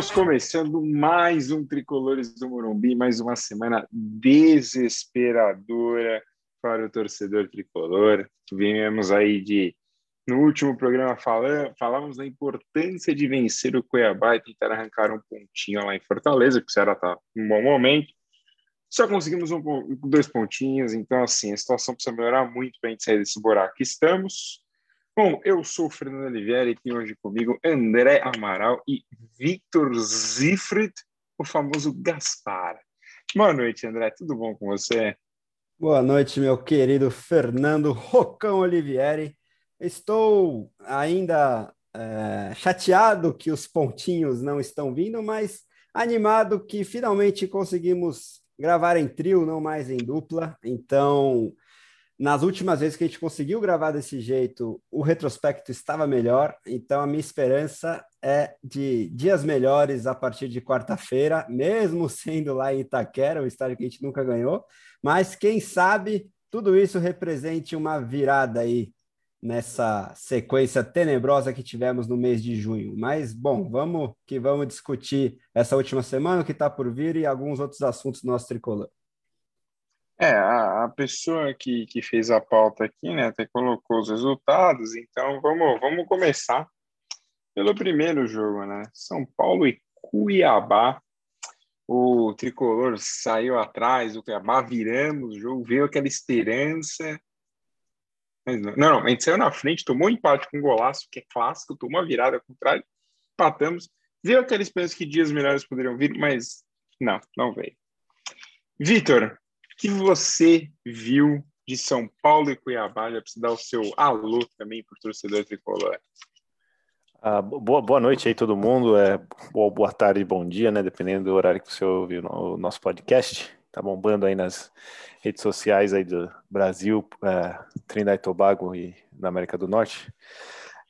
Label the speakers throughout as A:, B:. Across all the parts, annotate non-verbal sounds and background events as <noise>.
A: Estamos começando mais um Tricolores do Morumbi, mais uma semana desesperadora para o torcedor tricolor. Viemos aí de. No último programa falamos, da importância de vencer o Cuiabá e tentar arrancar um pontinho lá em Fortaleza, que o Ceará está em um bom momento. Só conseguimos um, dois pontinhos, então assim, a situação precisa melhorar muito para a gente sair desse buraco que estamos. Bom, eu sou o Fernando Oliveira e tenho hoje comigo André Amaral e Victor Zifrid, o famoso Gaspar. Boa noite, André. Tudo bom com você?
B: Boa noite, meu querido Fernando Rocão Olivieri. Estou ainda é, chateado que os pontinhos não estão vindo, mas animado que finalmente conseguimos gravar em trio, não mais em dupla. Então, nas últimas vezes que a gente conseguiu gravar desse jeito, o retrospecto estava melhor, então a minha esperança é de dias melhores a partir de quarta-feira, mesmo <laughs> sendo lá em Itaquera, um estádio que a gente nunca ganhou, mas quem sabe tudo isso represente uma virada aí nessa sequência tenebrosa que tivemos no mês de junho. Mas, bom, vamos que vamos discutir essa última semana, o que está por vir e alguns outros assuntos do nosso tricolor.
A: É, a, a, pessoa que, que fez a pauta aqui, né, até colocou os resultados, então vamos, vamos começar pelo primeiro jogo, né? São Paulo e Cuiabá. O tricolor saiu atrás, o Cuiabá viramos o jogo, veio aquela esperança. Mas não, não, a gente saiu na frente, tomou um empate com um golaço, que é clássico, tomou uma virada contrária, empatamos. Veio aquela esperança que dias melhores poderiam vir, mas não, não veio. Vitor, que você viu de São Paulo e Cuiabá? Já precisa dar o seu alô também para o torcedor tricolor.
C: Ah, boa, boa noite aí todo mundo, é, boa, boa tarde, bom dia, né? Dependendo do horário que você ouviu o nosso podcast. Tá bombando aí nas redes sociais aí do Brasil, é, e Tobago e na América do Norte.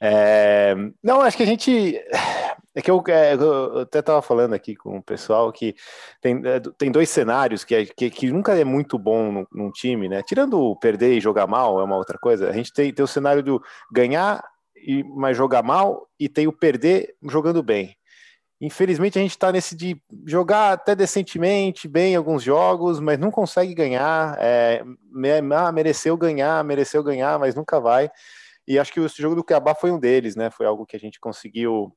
C: É, não, acho que a gente. É que eu, é, eu até estava falando aqui com o pessoal que tem, é, tem dois cenários que, é, que, que, nunca é muito bom num, num, time, né? Tirando perder e jogar mal, é uma outra coisa. A gente tem, tem o cenário do ganhar, e, mas jogar mal, e tem o perder jogando bem. Infelizmente a gente está nesse de jogar até decentemente, bem alguns jogos, mas não consegue ganhar. É, ah, mereceu ganhar, mereceu ganhar, mas nunca vai. E acho que o jogo do Cuiabá foi um deles, né? Foi algo que a gente conseguiu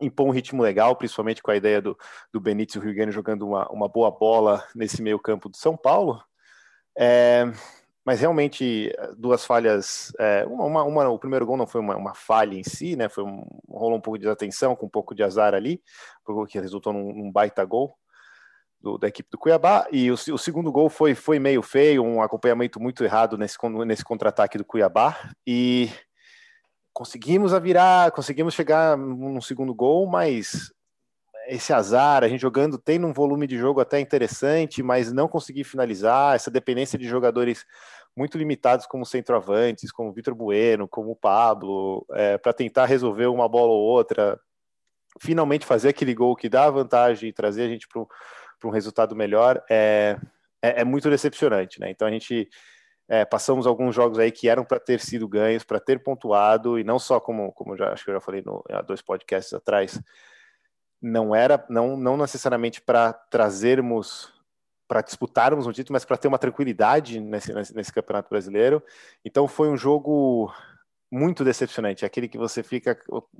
C: impor um ritmo legal, principalmente com a ideia do, do Benítez e o Rio jogando uma, uma boa bola nesse meio campo do São Paulo. É, mas realmente duas falhas. É, uma, uma, o primeiro gol não foi uma, uma falha em si, né? Foi um, rolou um pouco de desatenção, com um pouco de azar ali, que resultou num, num baita gol do, da equipe do Cuiabá. E o, o, segundo gol foi, foi meio feio, um acompanhamento muito errado nesse, nesse contra-ataque do Cuiabá. E conseguimos a virar, conseguimos chegar no segundo gol, mas esse azar, a gente jogando, tem um volume de jogo até interessante, mas não conseguir finalizar, essa dependência de jogadores muito limitados como centroavantes, como Vitor Bueno, como Pablo, é, para tentar resolver uma bola ou outra, finalmente fazer aquele gol que dá vantagem e trazer a gente para um resultado melhor é, é, é, muito decepcionante, né? Então a gente é, passamos alguns jogos aí que eram para ter sido ganhos, para ter pontuado, e não só como, como já, acho que eu já falei no, há dois podcasts atrás, não era, não, não necessariamente para trazermos, para disputarmos um título, mas para ter uma tranquilidade nesse, nesse, nesse campeonato brasileiro. Então foi um jogo muito decepcionante, aquele que você fica,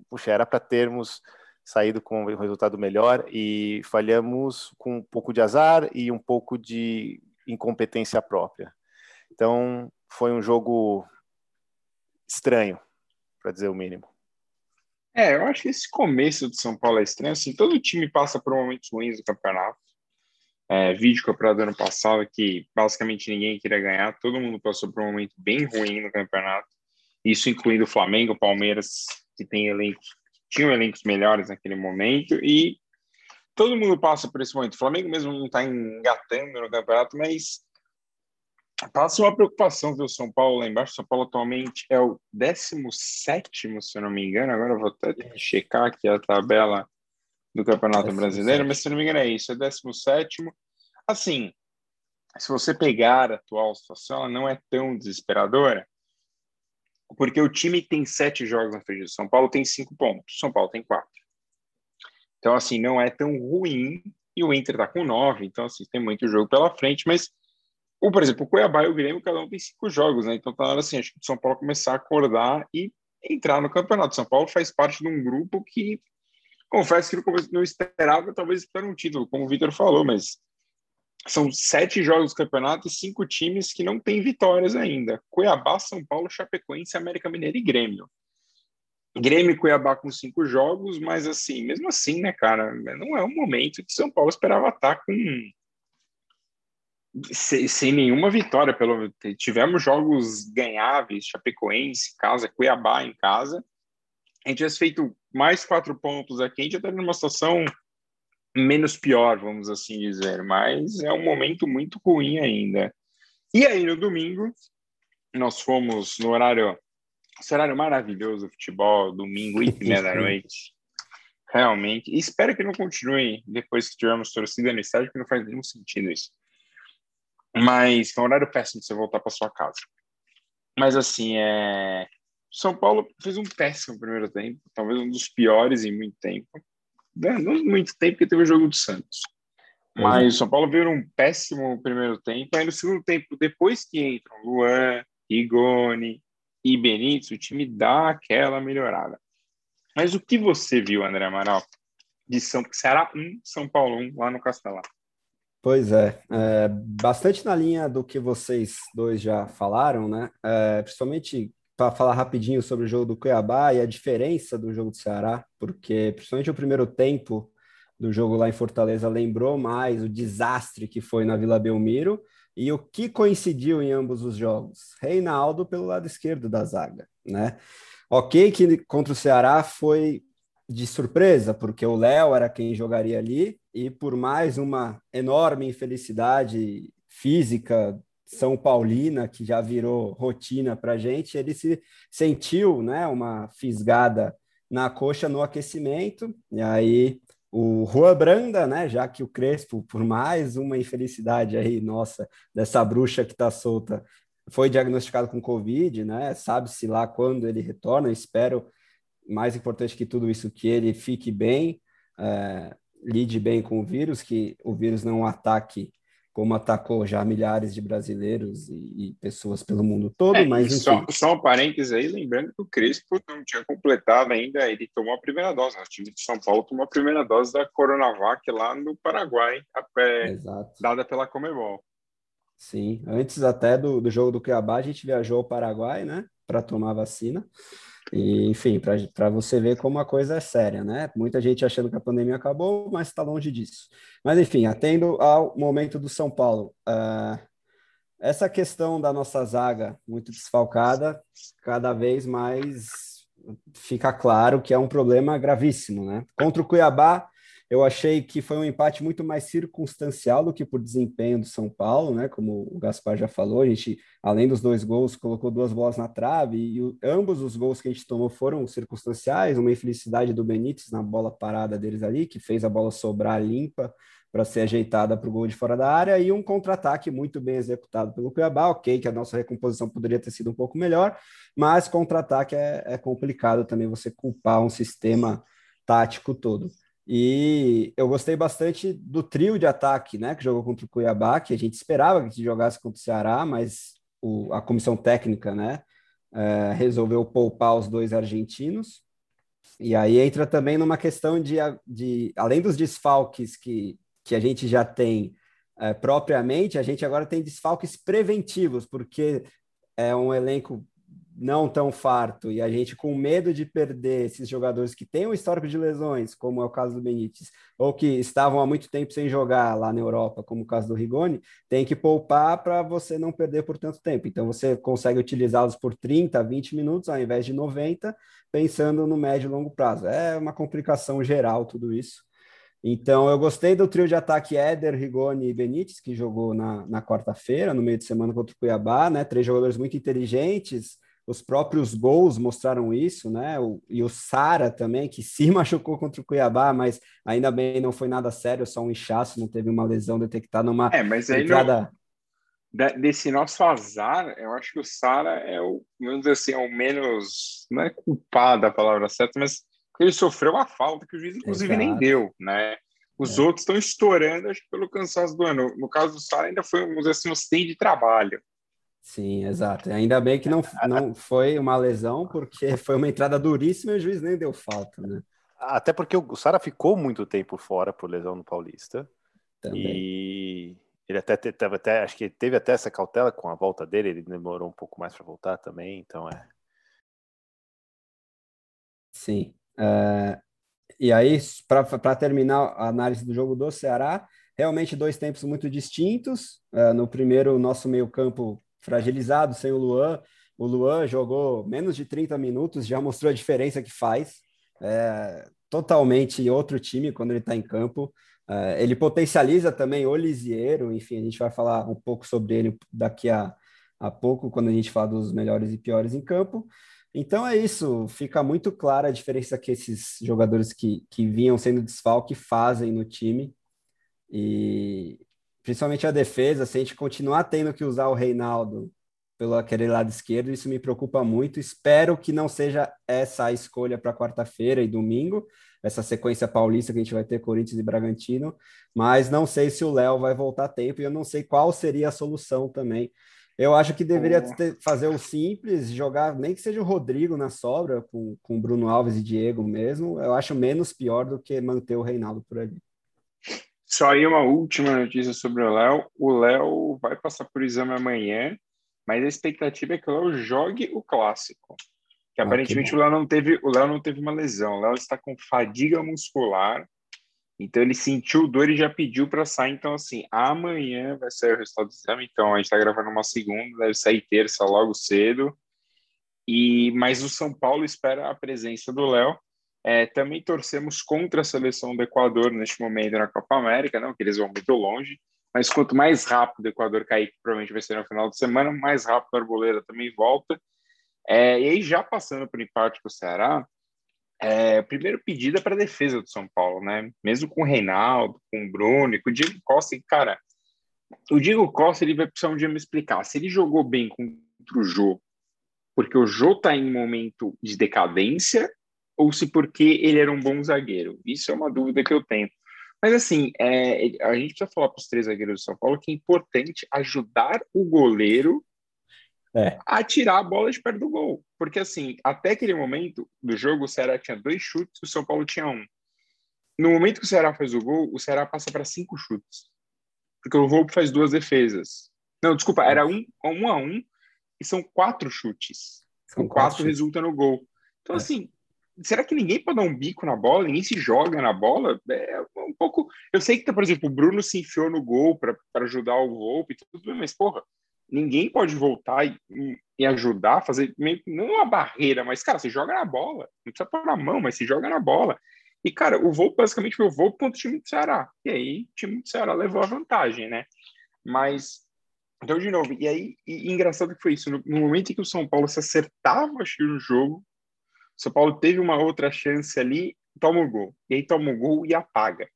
C: puxa, era para termos saído com um resultado melhor e falhamos com um pouco de azar e um pouco de incompetência própria. Então, foi um jogo estranho, para dizer o mínimo.
A: É, eu acho que esse começo de São Paulo é estranho. Assim, todo time passa por momentos ruins do campeonato. É, vídeo campeonato do ano passado que basicamente ninguém queria ganhar, todo mundo passou por um momento bem ruim no campeonato. Isso incluindo o Flamengo, Palmeiras, que tem elencos tinham elencos melhores naquele momento e todo mundo passa por esse momento. O Flamengo mesmo não está engatando no campeonato, mas passa uma preocupação ver o São Paulo lá embaixo. São Paulo atualmente é o 17, se eu não me engano. Agora eu vou até checar aqui a tabela do Campeonato Brasileiro, mas se eu não me engano é isso, é 17. Assim, se você pegar a atual situação, ela não é tão desesperadora, porque o time tem sete jogos na frente do São Paulo, tem cinco pontos. São Paulo tem quatro. Então, assim, não é tão ruim. E o Inter tá com nove, então, assim, tem muito jogo pela frente. Mas, o, por exemplo, o Cuiabá e o Grêmio, cada um tem cinco jogos, né? Então, tá na hora, assim, acho que o São Paulo começar a acordar e entrar no campeonato. São Paulo faz parte de um grupo que, confesso que não esperava, talvez, estar um título, como o Vitor falou, mas são sete jogos do campeonato e cinco times que não têm vitórias ainda. Cuiabá, São Paulo, Chapecoense, América Mineira e Grêmio. Grêmio e Cuiabá com cinco jogos, mas assim, mesmo assim, né, cara, não é um momento que São Paulo esperava estar com sem, sem nenhuma vitória. Pelo tivemos jogos ganháveis, Chapecoense em casa, Cuiabá em casa. A gente tivesse feito mais quatro pontos aqui, a gente estaria numa situação menos pior, vamos assim dizer, mas é um momento muito ruim ainda. E aí no domingo nós fomos no horário esse horário maravilhoso, futebol, domingo, e meia da noite. Realmente. E espero que não continue depois que tivermos torcida no estádio, porque não faz nenhum sentido isso. Mas foi um horário péssimo de você voltar para sua casa. Mas assim, é... São Paulo fez um péssimo primeiro tempo, talvez um dos piores em muito tempo. Não muito tempo, porque teve o jogo do Santos. Mas uhum. o São Paulo veio um péssimo primeiro tempo. Aí no segundo tempo, depois que entram Luan, Rigoni, e Benítez, o time dá aquela melhorada. Mas o que você viu, André Amaral, de São Ceará 1, São Paulo 1, lá no Castelão?
B: Pois é, é, bastante na linha do que vocês dois já falaram, né? É, principalmente para falar rapidinho sobre o jogo do Cuiabá e a diferença do jogo do Ceará, porque principalmente o primeiro tempo do jogo lá em Fortaleza lembrou mais o desastre que foi na Vila Belmiro e o que coincidiu em ambos os jogos? Reinaldo pelo lado esquerdo da zaga, né? Ok que contra o Ceará foi de surpresa, porque o Léo era quem jogaria ali, e por mais uma enorme infelicidade física são Paulina, que já virou rotina para gente, ele se sentiu né, uma fisgada na coxa no aquecimento, e aí o Rua Branda, né, já que o Crespo, por mais uma infelicidade aí, nossa, dessa bruxa que está solta, foi diagnosticado com Covid, né, sabe-se lá quando ele retorna, espero, mais importante que tudo isso, que ele fique bem, é, lide bem com o vírus, que o vírus não ataque como atacou já milhares de brasileiros e, e pessoas pelo mundo todo, é, mas.
A: Só, só um parênteses aí, lembrando que o Crespo não tinha completado ainda, ele tomou a primeira dose, né? o time de São Paulo tomou a primeira dose da Coronavac lá no Paraguai, é, dada pela Comebol.
B: Sim, antes até do, do jogo do Cuiabá, a gente viajou ao Paraguai, né, para tomar vacina, e, enfim, para você ver como a coisa é séria, né? Muita gente achando que a pandemia acabou, mas está longe disso. Mas, enfim, atendo ao momento do São Paulo. Uh, essa questão da nossa zaga muito desfalcada, cada vez mais fica claro que é um problema gravíssimo, né? Contra o Cuiabá, eu achei que foi um empate muito mais circunstancial do que por desempenho do São Paulo, né? Como o Gaspar já falou, a gente, além dos dois gols, colocou duas bolas na trave e o, ambos os gols que a gente tomou foram circunstanciais. Uma infelicidade do Benítez na bola parada deles ali, que fez a bola sobrar limpa para ser ajeitada para o gol de fora da área e um contra-ataque muito bem executado pelo Cuiabá. Ok, que a nossa recomposição poderia ter sido um pouco melhor, mas contra-ataque é, é complicado também você culpar um sistema tático todo. E eu gostei bastante do trio de ataque, né, que jogou contra o Cuiabá, que a gente esperava que jogasse contra o Ceará, mas o, a comissão técnica, né, é, resolveu poupar os dois argentinos. E aí entra também numa questão de, de além dos desfalques que, que a gente já tem é, propriamente, a gente agora tem desfalques preventivos, porque é um elenco não tão farto e a gente com medo de perder esses jogadores que têm um histórico de lesões, como é o caso do Benítez, ou que estavam há muito tempo sem jogar lá na Europa, como o caso do Rigoni, tem que poupar para você não perder por tanto tempo. Então você consegue utilizá-los por 30, 20 minutos ao invés de 90, pensando no médio e longo prazo. É uma complicação geral tudo isso. Então, eu gostei do trio de ataque Éder, Rigoni e Benítez, que jogou na, na quarta-feira, no meio de semana contra o Cuiabá, né? Três jogadores muito inteligentes, os próprios gols mostraram isso, né? O, e o Sara também, que se <laughs> machucou contra o Cuiabá, mas ainda bem não foi nada sério, só um inchaço, não teve uma lesão detectada numa
A: é, mas aí entrada... Não, desse nosso azar, eu acho que o Sara é o, vamos dizer assim, é o menos, não é culpado a palavra certa, mas Ele sofreu uma falta que o juiz, inclusive, Exato. nem deu, né? Os é. outros estão estourando, acho que pelo cansaço do ano. No caso do Sara, ainda foi, vamos dizer assim, um acidente de trabalho.
B: Sim, exato. Ainda bem que não, não foi uma lesão, porque <laughs> foi uma entrada duríssima e o juiz nem deu falta, né?
C: Até porque o Sara ficou muito tempo fora por lesão no Paulista. Também. E ele até teve até, acho que teve até essa cautela com a volta dele, ele demorou um pouco mais para voltar também, então é.
B: Sim. Uh, e aí, para terminar a análise do jogo do Ceará, realmente dois tempos muito distintos. Uh, no primeiro, o nosso meio-campo fragilizado, sem o Luan. O Luan jogou menos de 30 minutos, já mostrou a diferença que faz. É, totalmente outro time quando ele está em campo. Uh, ele potencializa também o Lisieiro, enfim, a gente vai falar um pouco sobre ele daqui a, a pouco, quando a gente fala dos melhores e piores em campo. Então é isso, fica muito clara a diferença que esses jogadores que, que vinham sendo desfalque fazem no time. E principalmente a defesa, se a gente continuar tendo que usar o Reinaldo pelo aquele lado esquerdo, isso me preocupa muito. Espero que não seja essa a escolha para quarta-feira e domingo, essa sequência paulista que a gente vai ter Corinthians e Bragantino, mas não sei se o Léo vai voltar a tempo e eu não sei qual seria a solução também. Eu acho que deveria ter, fazer o simples, jogar nem que seja o Rodrigo na sobra, com, com Bruno Alves e Diego mesmo. Eu acho menos pior do que manter o Reinaldo por ali.
A: Só aí uma última notícia sobre o Léo. O Léo vai passar por exame amanhã, mas a expectativa é que o Léo jogue o clássico. Que ah, aparentemente que o Léo não teve, o Léo não teve uma lesão. O Léo está com fadiga muscular. Então ele sentiu dor e já pediu para sair. Então, assim, amanhã vai sair o resultado do exame. Então, a gente está gravando uma segunda, deve sair terça logo cedo. E Mas o São Paulo espera a presença do Léo. É, também torcemos contra a seleção do Equador neste momento na Copa América, não que eles vão muito longe. Mas quanto mais rápido o Equador cair, que provavelmente vai ser no final de semana, mais rápido a Arboleda também volta. É, e aí, já passando por empate com o Ceará, é, o primeiro pedido é para a defesa do São Paulo, né? Mesmo com o Reinaldo, com o Bruno com o Diego Costa, cara, o Diego Costa ele vai precisar um dia me explicar se ele jogou bem contra o Jô, porque o Jô está em um momento de decadência ou se porque ele era um bom zagueiro. Isso é uma dúvida que eu tenho. Mas assim, é, a gente precisa falar para os três zagueiros do São Paulo que é importante ajudar o goleiro é. a tirar a bola de perto do gol. Porque, assim, até aquele momento do jogo, o Ceará tinha dois chutes, o São Paulo tinha um. No momento que o Ceará faz o gol, o Ceará passa para cinco chutes. Porque o Volpe faz duas defesas. Não, desculpa, era um, um a um e são quatro chutes. São o quatro, quatro resulta no gol. Então, é. assim, será que ninguém pode dar um bico na bola? Ninguém se joga na bola? É um pouco. Eu sei que, por exemplo, o Bruno se enfiou no gol para ajudar o Volpe e tudo bem, mas, porra, ninguém pode voltar e, e ajudar, fazer meio não uma barreira, mas, cara, você joga na bola. Não precisa pôr na mão, mas se joga na bola. E, cara, o voo basicamente foi o voo contra o time do Ceará. E aí, o time do Ceará levou a vantagem, né? Mas, então, de novo, e aí, e, e engraçado que foi isso, no, no, momento em que o São Paulo se acertava, acho que no jogo, o São Paulo teve uma outra chance ali, toma o gol. E aí toma o gol e apaga.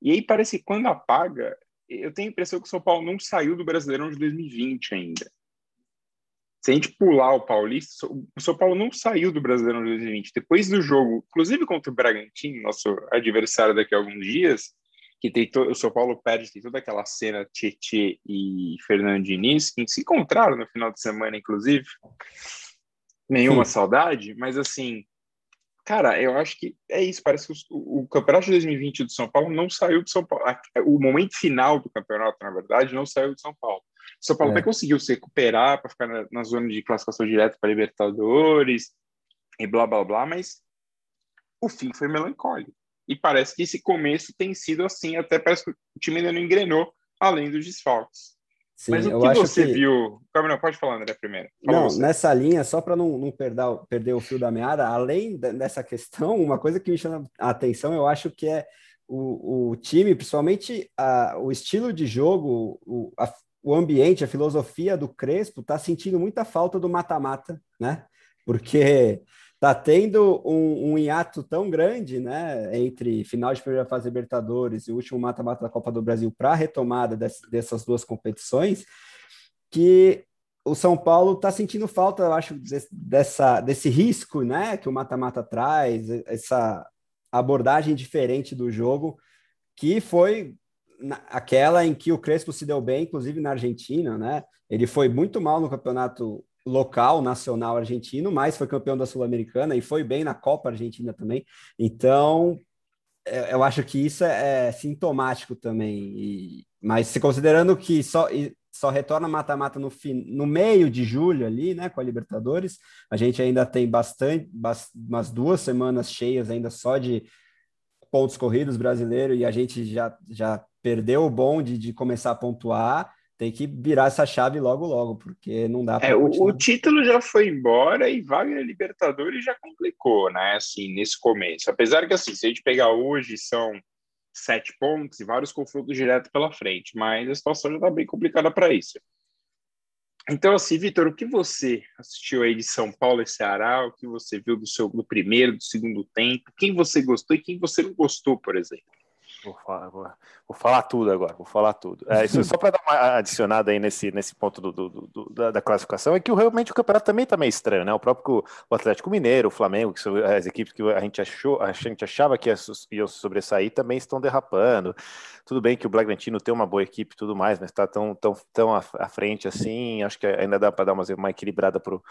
A: E aí parece que quando apaga, eu tenho a impressão que o São Paulo não saiu do Brasileirão de 2020 ainda. Se a gente pular o Paulista, o São Paulo não saiu do Brasileirão de 2020. Depois do jogo, inclusive contra o Bragantino, nosso adversário daqui a alguns dias, que tem to... o São Paulo perde, tem toda aquela cena Tietê e Fernando Diniz, que se encontraram no final de semana, inclusive. Nenhuma Sim. saudade, mas assim, Cara, eu acho que é isso. Parece que o, o, campeonato de 2020 do São Paulo não saiu de São Paulo. O momento final do campeonato, na verdade, não saiu de São Paulo. O São Paulo é. até conseguiu se recuperar para ficar na, na, zona de classificação direta para Libertadores e blá blá blá, mas o fim foi melancólico. E parece que esse começo tem sido assim, até parece que o time ainda não engrenou, além dos desfalques. Sim, Mas o que você que... viu? Não, pode falar, André, primeiro.
B: Fala não, você. nessa linha, só para não, não perder, perder o fio da meada, além dessa questão, uma coisa que me chama a atenção, eu acho que é o, o time, principalmente a, o estilo de jogo, o, a, o ambiente, a filosofia do Crespo, está sentindo muita falta do mata-mata, né? Porque tá tendo um, um hiato tão grande, né, entre final de primeira fase Libertadores e o último mata-mata da Copa do Brasil para a retomada dessas duas competições, que o São Paulo está sentindo falta, eu acho, dessa, desse risco, né, que o mata-mata traz, essa abordagem diferente do jogo, que foi aquela em que o Crespo se deu bem, inclusive na Argentina, né? Ele foi muito mal no campeonato local, nacional argentino, mas foi campeão da Sul-Americana e foi bem na Copa Argentina também. Então, é, eu acho que isso é, é sintomático também. E, mas se considerando que só, só retorna mata-mata no, fim, no meio de julho ali, né, com a Libertadores, a gente ainda tem bastante, umas duas semanas cheias ainda só de pontos corridos brasileiro e a gente já, já perdeu o bonde de começar a pontuar tem que virar essa chave logo, logo, porque não dá
A: para. É, o, o, título já foi embora e Wagner Libertadores já complicou, né? Assim, nesse começo. Apesar que, assim, se a gente pegar hoje, são sete pontos e vários confrontos direto pela frente, mas a situação já está bem complicada para isso. Então, assim, Vitor, o que você assistiu aí de São Paulo e Ceará? O que você viu do seu do primeiro, do segundo tempo? Quem você gostou e quem você não gostou, por exemplo?
C: Vou falar, vou, vou falar tudo agora, vou falar tudo. É, isso, só para dar uma adicionada aí nesse, nesse ponto do, do, do da, da, classificação, é que realmente o campeonato também está meio estranho, né? O próprio o Atlético Mineiro, o Flamengo, que são as equipes que a gente, achou, a gente achava que iam sobressair, também estão derrapando. Tudo bem que o Bragantino tem uma boa equipe e tudo mais, mas está tão, tão, tão à, à, frente assim, acho que ainda dá para dar uma, uma equilibrada pro,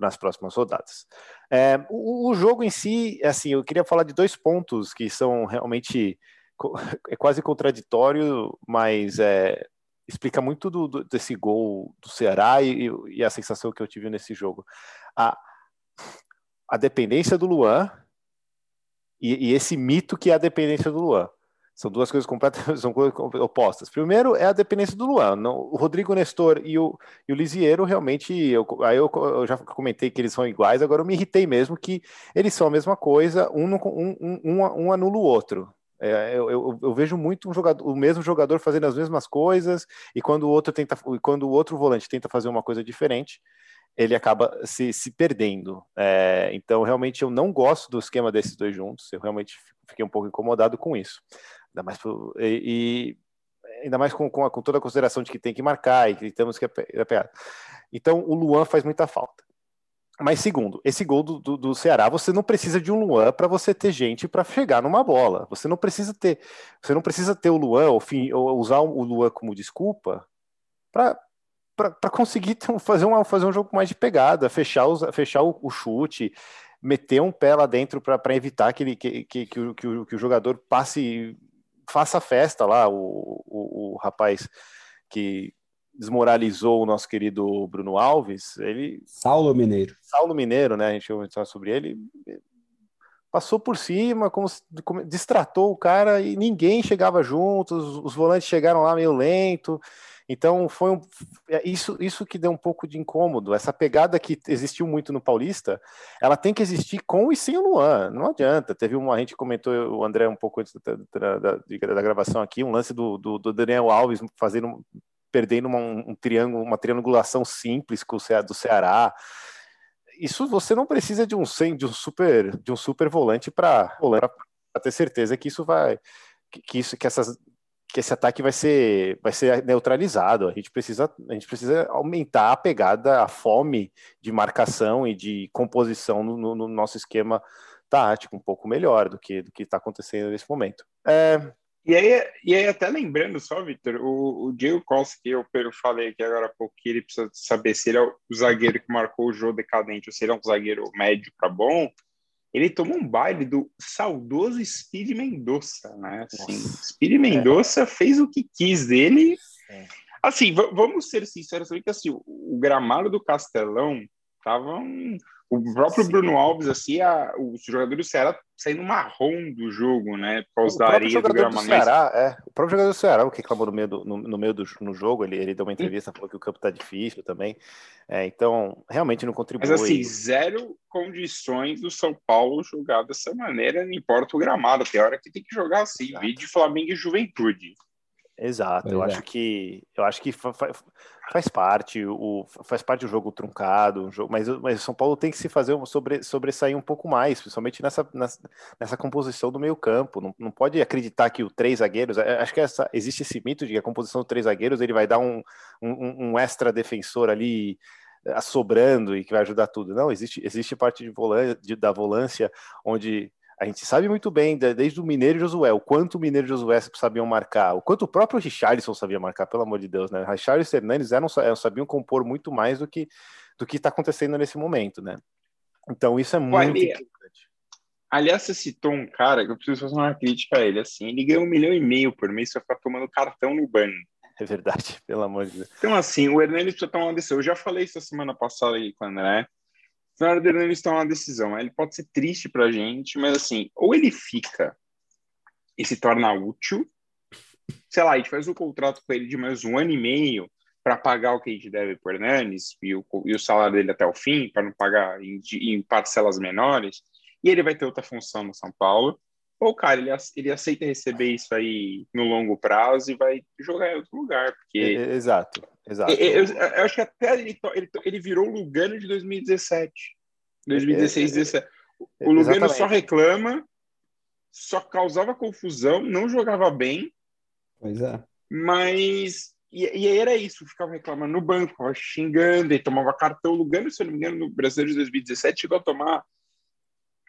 C: nas próximas rodadas. É, o, o jogo em si, assim, eu queria falar de dois pontos que são realmente é quase contraditório, mas é, explica muito do, do, desse gol do Ceará e, e, a sensação que eu tive nesse jogo. A, a dependência do Luan e, e, esse mito que é a dependência do Luan. São duas coisas completamente <laughs> são coisas opostas. Primeiro é a dependência do Luan. Não, o Rodrigo Nestor e o, e o Lisieiro realmente. Eu, aí eu, eu, já comentei que eles são iguais, agora eu me irritei mesmo que eles são a mesma coisa, um, um, um, um anula o outro. É, eu, eu, eu, vejo muito um jogador, o mesmo jogador fazendo as mesmas coisas e quando o outro tenta, quando o outro volante tenta fazer uma coisa diferente, ele acaba se, se perdendo. É, então, realmente, eu não gosto do esquema desses dois juntos. Eu realmente fiquei um pouco incomodado com isso. Ainda mais e, e, ainda mais com, com, a, com, toda a consideração de que tem que marcar e que temos que apegar. Então, o Luan faz muita falta. Mas segundo, esse gol do, do, do, Ceará, você não precisa de um Luan para você ter gente para chegar numa bola. Você não precisa ter, você não precisa ter o Luan ou, ou usar o Luan como desculpa para para conseguir fazer, uma, fazer um jogo mais de pegada, fechar, os, fechar o, o chute, meter um pé lá dentro para evitar que, ele, que, que, que, o, que, o, que o jogador passe, faça festa lá, o, o, o rapaz que, desmoralizou o nosso querido Bruno Alves, ele.
B: Saulo Mineiro.
C: Saulo Mineiro, né? A gente ouviu falar sobre ele. Passou por cima, como, como, distratou o cara e ninguém chegava junto, os, os volantes chegaram lá meio lento. Então foi um, é isso, isso que deu um pouco de incômodo. Essa pegada que existiu muito no Paulista, ela tem que existir com e sem o Luan. Não adianta. Teve uma, a gente comentou, o André, um pouco antes da, da, da, da gravação aqui, um lance do, do, do Daniel Alves fazendo perdendo uma, um triângulo, uma triangulação simples com o do Ceará. Isso você não precisa de um de um super de um super volante para ter certeza que isso vai que, isso que essas que esse ataque vai ser vai ser neutralizado. A gente precisa a gente precisa aumentar a pegada, a fome de marcação e de composição no, no nosso esquema tático um pouco melhor do que do que está acontecendo nesse momento. É,
A: e aí, e aí, até lembrando só, Vitor, o, o Diego Costa, que eu, falei aqui agora há pouco, que ele precisa saber se ele é o zagueiro que marcou o jogo decadente ou se ele é um zagueiro médio para bom, ele tomou um baile do saudoso Speed Mendonça, né? Assim, Speed Mendonça é. fez o que quis dele. É. Assim, vamos ser sinceros, que assim, o, o gramado do Castelão tava um, o próprio Sim. Bruno Alves, assim, a, os jogadores do Ceará saindo marrom do jogo, né? Por causa o da areia do gramado.
C: Do Ceará, é, o próprio jogador do Ceará, o que reclamou no meio do, no, no meio do no jogo, ele, ele deu uma entrevista, falou que o campo tá difícil também. É, então, realmente não contribui.
A: Mas assim, zero condições do São Paulo jogar dessa maneira, não importa o gramado. Tem hora que tem que jogar assim, vídeo Flamengo e Juventude.
C: Exato, eu é. acho que eu acho que faz parte o faz parte do jogo truncado, um jogo, mas mas o São Paulo tem que se fazer sobre, sobressair um pouco mais, principalmente nessa, nessa, nessa composição do meio campo. Não, não pode acreditar que o três zagueiros, é, acho que essa, existe esse mito de que a composição dos três zagueiros ele vai dar um, um, um extra defensor ali sobrando e que vai ajudar tudo. Não, existe, existe parte de, da volância onde a gente sabe muito bem, desde o Mineiro e Josué, o quanto o Mineiro e Josué sabiam marcar, o quanto o próprio Richarlison sabia marcar, pelo amor de Deus, né? Richarlison e Hernandes eram, sabiam compor muito mais do que do que está acontecendo nesse momento, né? Então isso é muito importante.
A: Aliás, você citou um cara que eu preciso fazer uma crítica a ele. Assim, ele ganha um milhão e meio por mês só ficar tomando cartão no banco.
C: É verdade, <laughs> pelo amor de Deus.
A: Então, assim, o Hernandes precisa tomar uma decisão. Eu já falei isso a semana passada aí com o André. Hernandes tomar uma decisão, ele pode ser triste pra gente, mas assim, ou ele fica e se torna útil, sei lá, a gente faz um contrato com ele de mais um ano e meio para pagar o que a gente deve por Hernandes e o, e o salário dele até o fim, para não pagar em, em parcelas menores, e ele vai ter outra função no São Paulo. Ou, cara, ele, ele aceita receber isso aí no longo prazo e vai jogar em outro lugar. Porque...
C: Exato, exato.
A: Eu, eu, eu acho que até ele, ele, ele virou o Lugano de 2017. 2016, 2017. O Lugano Exatamente. só reclama, só causava confusão, não jogava bem.
B: Pois é.
A: Mas. E, e aí era isso, ficava reclamando no banco, xingando, e tomava cartão. O Lugano, se eu não me engano, no Brasileiro de 2017, chegou a tomar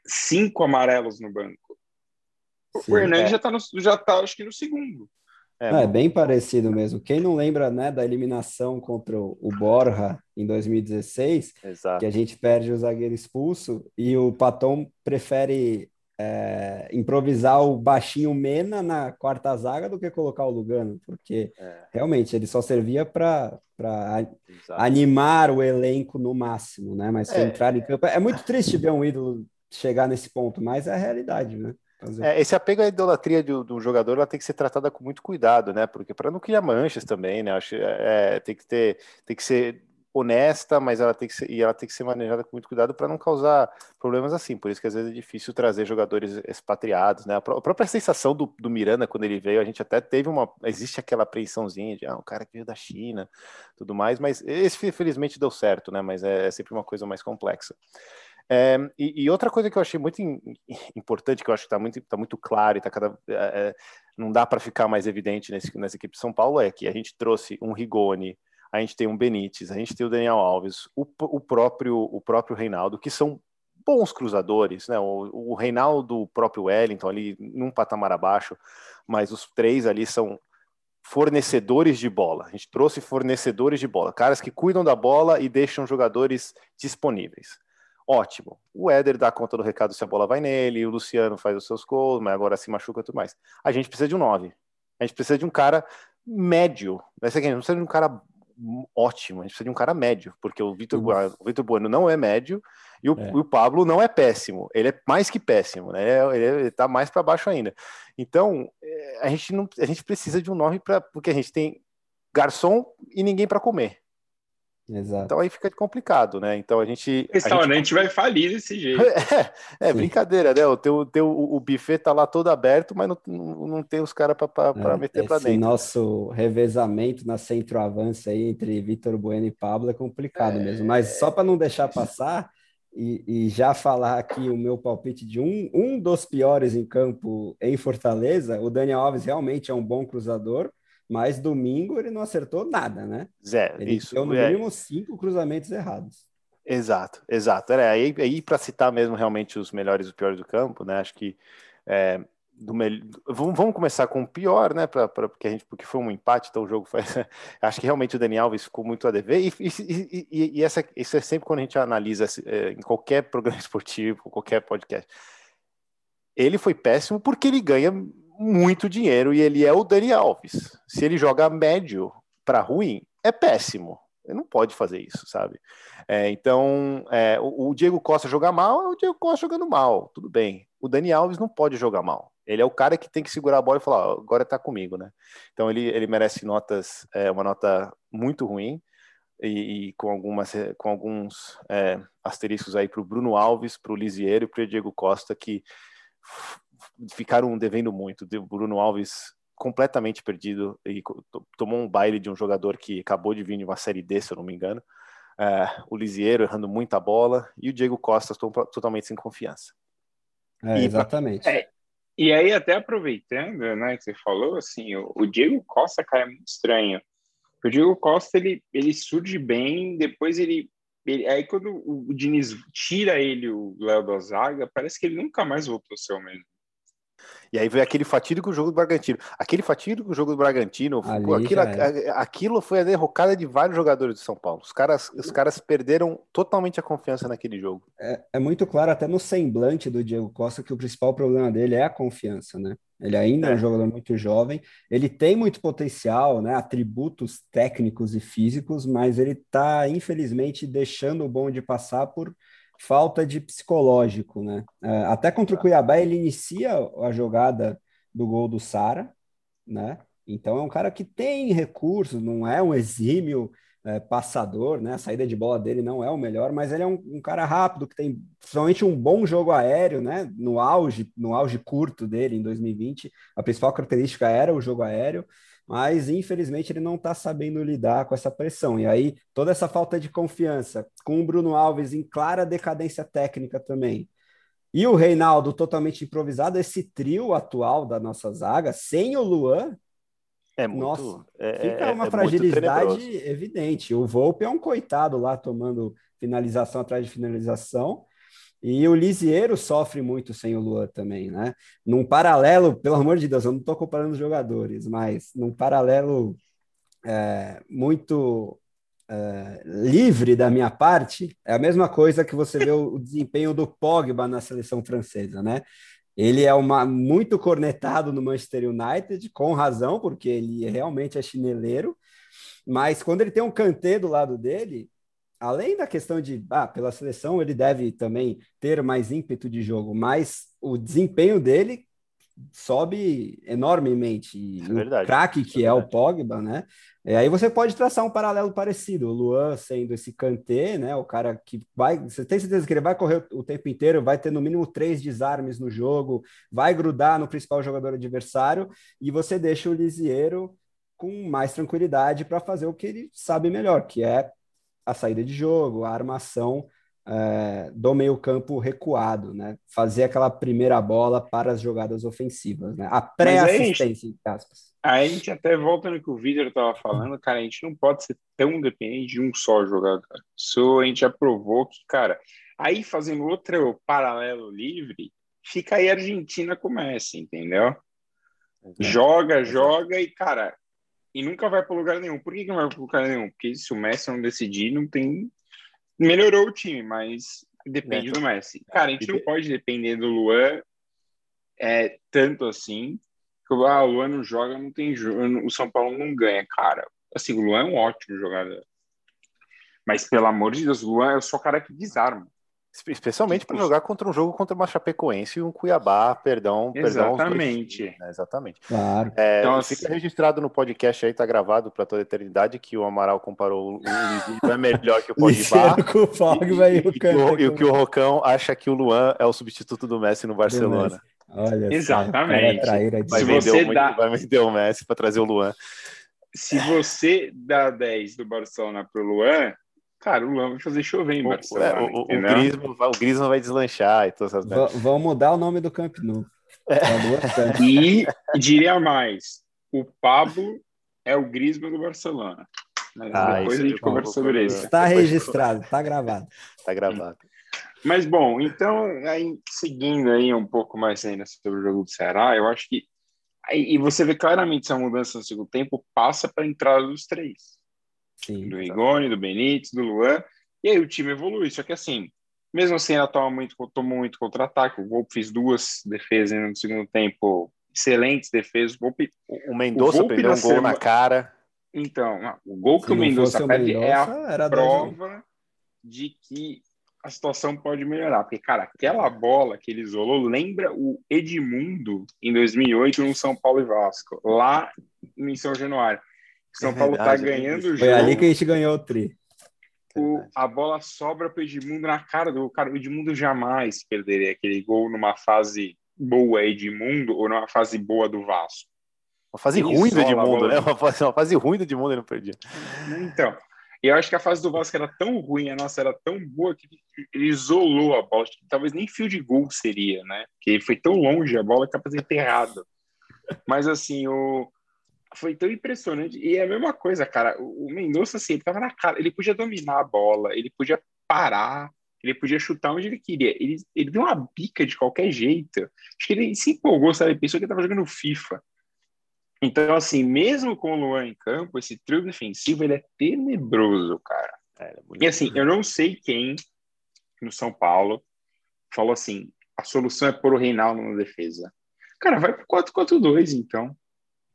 A: cinco amarelos no banco. Sim, o Hernandes é. já está já tá, acho que no segundo.
B: É, é, bem parecido mesmo. Quem não lembra, né, da eliminação contra o Borja em 2016, Exato. que a gente perde o zagueiro expulso e o Paton prefere é, improvisar o baixinho Mena na quarta zaga do que colocar o Lugano, porque é. realmente ele só servia para animar o elenco no máximo, né? Mas é. entrar em campo é muito triste ver um ídolo chegar nesse ponto, mas é a realidade, né?
C: É, esse apego à idolatria do, do, jogador ela tem que ser tratada com muito cuidado, né? Porque para não criar manchas também, né? Acho é, tem que ter, tem que ser honesta, mas ela tem que ser, e ela tem que ser manejada com muito cuidado para não causar problemas assim. Por isso que às vezes é difícil trazer jogadores expatriados, né? A, própria sensação do, do Miranda quando ele veio, a gente até teve uma, existe aquela apreensãozinha de ah, um cara que veio da China, tudo mais, mas esse felizmente deu certo, né? Mas é, é sempre uma coisa mais complexa. É, e, e, outra coisa que eu achei muito importante, que eu acho que está muito, tá muito claro e tá cada, é não dá para ficar mais evidente nesse, nessa equipe de São Paulo, é que a gente trouxe um Rigoni, a gente tem um Benítez, a gente tem o Daniel Alves, o, o próprio o próprio Reinaldo, que são bons cruzadores, né? O, o Reinaldo, o próprio Wellington ali num patamar abaixo, mas os três ali são fornecedores de bola. A gente trouxe fornecedores de bola, caras que cuidam da bola e deixam jogadores disponíveis ótimo. O Éder dá conta do recado se a bola vai nele, o Luciano faz os seus gols, mas agora se machuca e tudo mais. A gente precisa de um 9. A gente precisa de um cara médio. Não precisa de um cara ótimo, a gente precisa de um cara médio, porque o Vitor Vitor Bueno não é médio e o, é. o, Pablo não é péssimo, ele é mais que péssimo, né? Ele, ele tá mais para baixo ainda. Então, é, a gente não a gente precisa de um 9 para porque a gente tem garçom e ninguém para comer.
B: Exato.
C: Então aí fica complicado, né? Então a gente.
A: O restaurante gente... vai falir desse <laughs> jeito.
C: É, é brincadeira, né? O, teu, teu, o buffet tá lá todo aberto, mas não, não tem os caras para é, meter para dentro.
B: nosso revezamento na centroavança aí entre Vitor Bueno e Pablo é complicado é... mesmo. Mas só para não deixar passar e, e, já falar aqui o meu palpite de um, um dos piores em campo em Fortaleza, o Daniel Alves realmente é um bom cruzador mas domingo ele não acertou nada, né?
C: Zero,
B: ele
C: isso.
B: Deu no é. mínimo cinco cruzamentos errados.
C: Exato, exato. É, aí, aí para citar mesmo realmente os melhores e os piores do campo, né? Acho que é, do me... vamos, vamos começar com o pior, né? Pra, pra, porque a gente porque foi um empate, então o jogo foi. <laughs> Acho que realmente o Daniel Alves ficou muito a dever. E, e, e, e essa, isso é sempre quando a gente analisa é, em qualquer programa <laughs> esportivo, qualquer podcast. Ele foi péssimo porque ele ganha muito dinheiro e ele é o Dani Alves. Se ele joga médio para ruim, é péssimo. Ele não pode fazer isso, sabe? É, então, é, o, o, Diego Costa jogar mal é o Diego Costa jogando mal, tudo bem. O Dani Alves não pode jogar mal. Ele é o cara que tem que segurar a bola e falar, agora tá comigo, né? Então ele, ele merece notas, é, uma nota muito ruim e, e com algumas com alguns é, asteriscos aí para o Bruno Alves, para o Lisiero e para o Diego Costa que ficaram devendo muito. O Bruno Alves completamente perdido e tomou um baile de um jogador que acabou de vir de uma série D, se eu não me engano. Uh, o Lisieiro errando muita bola e o Diego Costa totalmente sem confiança.
B: É, e, exatamente.
A: É, e aí, até aproveitando, né, que você falou, assim, o, o, Diego Costa, cara, é muito estranho. O Diego Costa, ele, ele surge bem, depois ele ele, aí quando o, o Diniz tira ele, o Léo da zaga, parece que ele nunca mais voltou a ser o mesmo.
C: E aí veio aquele fatídico jogo do Bragantino. Aquele fatídico jogo do Bragantino, aquilo, aquilo foi a derrocada de vários jogadores de São Paulo. Os caras, os caras perderam totalmente a confiança naquele jogo.
B: É, é muito claro, até no semblante do Diego Costa, que o principal problema dele é a confiança, né? Ele ainda é, é um jogador muito jovem, ele tem muito potencial, né? Atributos técnicos e físicos, mas ele está, infelizmente, deixando o bom de passar por falta de psicológico, né? É, até contra o Cuiabá ele inicia a jogada do gol do Sara, né? Então é um cara que tem recursos, não é um exímio é, passador, né? A saída de bola dele não é o melhor, mas ele é um, um, cara rápido que tem principalmente um bom jogo aéreo, né? No auge, no auge curto dele em 2020, a principal característica era o jogo aéreo mas infelizmente ele não está sabendo lidar com essa pressão. E aí, toda essa falta de confiança, com o Bruno Alves em clara decadência técnica também, e o Reinaldo totalmente improvisado, esse trio atual da nossa zaga, sem o Luan,
C: é muito, nossa,
B: é, fica é, uma é fragilidade evidente. O Volpe é um coitado lá tomando finalização atrás de finalização. E o Lisieiro sofre muito sem o Luan também, né? Num paralelo, pelo amor de Deus, eu não estou comparando os jogadores, mas num paralelo é, muito é, livre da minha parte, é a mesma coisa que você vê o, o <laughs> desempenho do Pogba na seleção francesa, né? Ele é uma, muito cornetado no Manchester United, com razão, porque ele realmente é chineleiro, mas quando ele tem um Kanté do lado dele, além da questão de, ah, pela seleção ele deve também ter mais ímpeto de jogo, mas o desempenho dele sobe enormemente. É verdade, o craque que é, é, o Pogba, né? E aí você pode traçar um paralelo parecido. O Luan sendo esse Kanté, né? O cara que vai. Você tem certeza que ele vai correr o tempo inteiro, vai ter no mínimo três desarmes no jogo, vai grudar no principal jogador adversário, e você deixa o Lisieiro com mais tranquilidade para fazer o que ele sabe melhor, que é a saída de jogo, a armação é, do meio-campo recuado, né? Fazer aquela primeira bola para as jogadas ofensivas, né? A pré-assistência, entre aspas.
A: Aí a gente até volta no que o Vitor estava falando, cara, a gente não pode ser tão dependente de um só jogador. Isso a gente já provou que, cara, aí fazendo outro paralelo livre, fica aí a Argentina começa, entendeu? Joga, joga e, cara, e nunca vai para lugar nenhum. Por que, que não vai para lugar nenhum? Porque se o Messi não decidir, não tem. Melhorou o time, mas depende é, do Messi. Cara, a gente não pode depender do Luan é, tanto assim. Porque, ah, o Luan não joga, não tem O São Paulo não ganha, cara. Assim, o Luan é um ótimo jogador. Mas, pelo amor de Deus, o Luan é só o cara que desarma.
C: Especialmente para jogar contra um jogo contra uma Chapecoense e um Cuiabá, perdão.
A: Exatamente.
C: Perdão, né? Exatamente.
B: Claro.
C: É, então, assim, fica registrado no podcast aí, tá gravado para toda a eternidade, que o Amaral comparou o Luizito é melhor que o <laughs> Pogba.
B: com o Pogba e, e,
C: o e, e, que o Rocão acha que o Luan é o substituto do Messi no Barcelona.
B: Olha
A: Exatamente.
B: Só, é
C: vai, vender o, dá... vai vender o Messi para trazer o Luan.
A: Se você dá 10 do Barcelona pro Luan, Cara, o Luan vai fazer chover em Barcelona. É, o, o,
C: Griezmann, o Griezmann vai deslanchar e todas essas
B: coisas. Vão mudar o nome do Camp Nou. É.
A: E diria mais, o Pablo é o Griezmann do Barcelona. Mas ah, depois a gente conversa sobre isso.
B: Está registrado, está gravado.
C: Está gravado.
A: Mas bom, então, aí, seguindo aí um pouco mais ainda sobre o jogo do Ceará, eu acho que aí, e você vê claramente essa mudança no segundo tempo passa para a entrada dos três. Sim, do Rigoni, do Benítez, do Luan, e aí o time evolui. Só que assim, mesmo assim, ela toma muito, tomou muito contra-ataque. O Volpe fez duas defesas no segundo tempo, excelentes defesas. O, Volpe,
C: o Mendonça perdeu um gol semana... na cara.
A: Então, o gol que o Mendonça perde é a prova de que a situação pode melhorar. Porque, cara, aquela bola que ele isolou lembra o Edmundo em 2008 no São Paulo e Vasco, lá em São Januário. São é Paulo tá ganhando o jogo.
B: Foi ali que a gente ganhou o tri.
A: O, a bola sobra para o Edmundo na cara do cara. O Edmundo jamais perderia aquele gol numa fase boa Edmundo ou numa fase boa do Vasco.
C: Uma fase ele ruim do Edmundo, né? Uma fase, uma fase ruim do Edmundo ele não perdia.
A: Então, eu acho que a fase do Vasco era tão ruim, a nossa era tão boa que ele isolou a bola. Talvez nem fio de gol seria, né? Porque foi tão longe a bola que capaz de enterrado. Mas assim, o, foi tão impressionante. E é a mesma coisa, cara. O, Mendonça, assim, ele tava na cara. Ele podia dominar a bola, ele podia parar, ele podia chutar onde ele queria. Ele, ele deu uma bica de qualquer jeito. Acho que ele se empolgou, sabe? Ele pensou que ele estava jogando FIFA. Então, assim, mesmo com o Luan em campo, esse trio defensivo ele é tenebroso, cara. É, é e assim, eu não sei quem no São Paulo falou assim: a solução é pôr o Reinaldo na defesa. Cara, vai pro 4-4-2, então.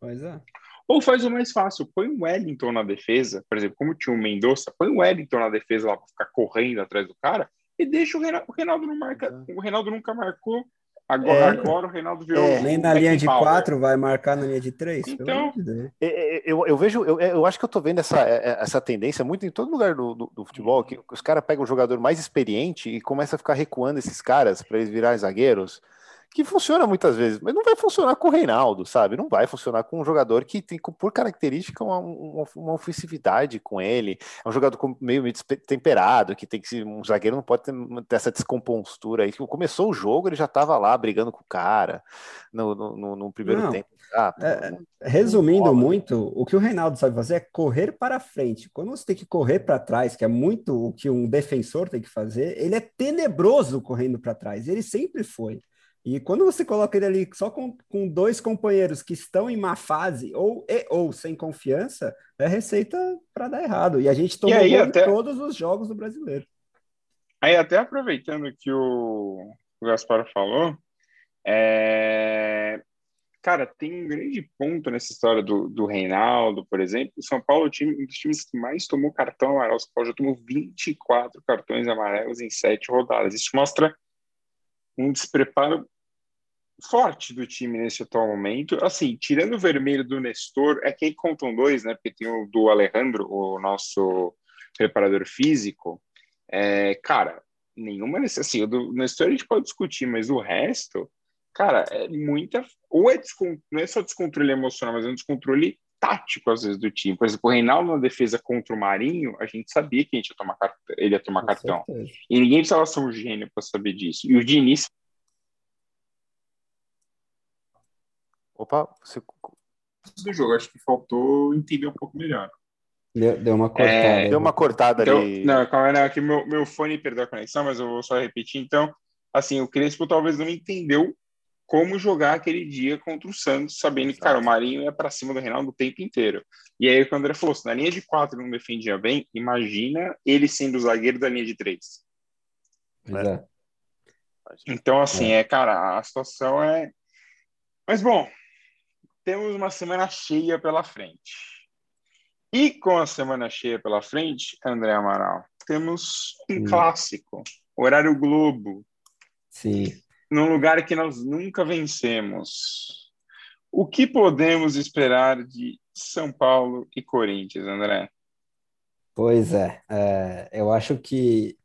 B: Pois é.
A: Ou faz o mais fácil, põe o Wellington na defesa, por exemplo, como tinha o Mendonça, põe o Wellington na defesa lá para ficar correndo atrás do cara e deixa o Reinaldo, o Reinaldo não marca, o Reinaldo nunca marcou. Agora, é, agora o Reinaldo virou.
B: É, nem na linha de quatro vai marcar na linha de três.
A: Então,
C: é, é, eu, eu vejo, eu, eu acho que eu tô vendo essa, essa tendência muito em todo lugar do, do, do futebol, que os caras pegam o jogador mais experiente e começa a ficar recuando esses caras para eles virarem zagueiros que funciona muitas vezes, mas não vai funcionar com o Reinaldo, sabe? Não vai funcionar com um jogador que tem, por característica, uma, uma, uma ofensividade com ele. É um jogador meio, meio temperado, que tem que ser. Um zagueiro não pode ter, ter essa descompostura aí. Começou o jogo, ele já estava lá brigando com o cara no, no, no primeiro não, tempo.
B: Ah, é, resumindo muito, o que o Reinaldo sabe fazer é correr para frente. Quando você tem que correr para trás, que é muito o que um defensor tem que fazer, ele é tenebroso correndo para trás. Ele sempre foi. E quando você coloca ele ali só com, com dois companheiros que estão em má fase ou, e, ou sem confiança, é receita para dar errado. E a gente tomou aí, até... todos os jogos do brasileiro.
A: Aí, até aproveitando que o, o Gaspar falou, é... cara, tem um grande ponto nessa história do, do Reinaldo, por exemplo. O São Paulo, é time, um dos times que mais tomou cartão amarelo. O São Paulo já tomou 24 cartões amarelos em sete rodadas. Isso mostra um despreparo forte do time nesse atual momento. Assim, tirando o vermelho do Nestor, é que aí contam dois, né? Porque tem o do Alejandro, o nosso preparador físico. É, cara, nenhuma necessidade. Assim, o do Nestor a gente pode discutir, mas o resto, cara, é muita. Ou é descont... não é só descontrole emocional, mas é um descontrole tático, às vezes, do time. Por exemplo, o Reinaldo na defesa contra o Marinho, a gente sabia que a gente ia tomar cart... ele ia tomar Com cartão. Certeza. E ninguém precisava ser um gênio para saber disso. E o Diniz.
C: Opa, você.
A: Do jogo, acho que faltou entender um pouco melhor.
B: Deu, deu uma cortada. É,
C: deu uma cortada então, ali.
A: Não, calma, não, aqui meu, meu fone perdeu a conexão, mas eu vou só repetir. Então, assim, o Crespo talvez não entendeu como jogar aquele dia contra o Santos, sabendo que, cara, o Marinho ia para cima do Reinaldo o tempo inteiro. E aí, quando ele falou, se na linha de quatro não defendia bem, imagina ele sendo o zagueiro da linha de três.
B: É.
A: Então, assim, é. é, cara, a situação é. Mas, bom, temos uma semana cheia pela frente. E com a semana cheia pela frente, André Amaral, temos um clássico, horário Globo.
B: Sim
A: num lugar que nós nunca vencemos. O que podemos esperar de São Paulo e Corinthians, André?
B: Pois é, é eu acho que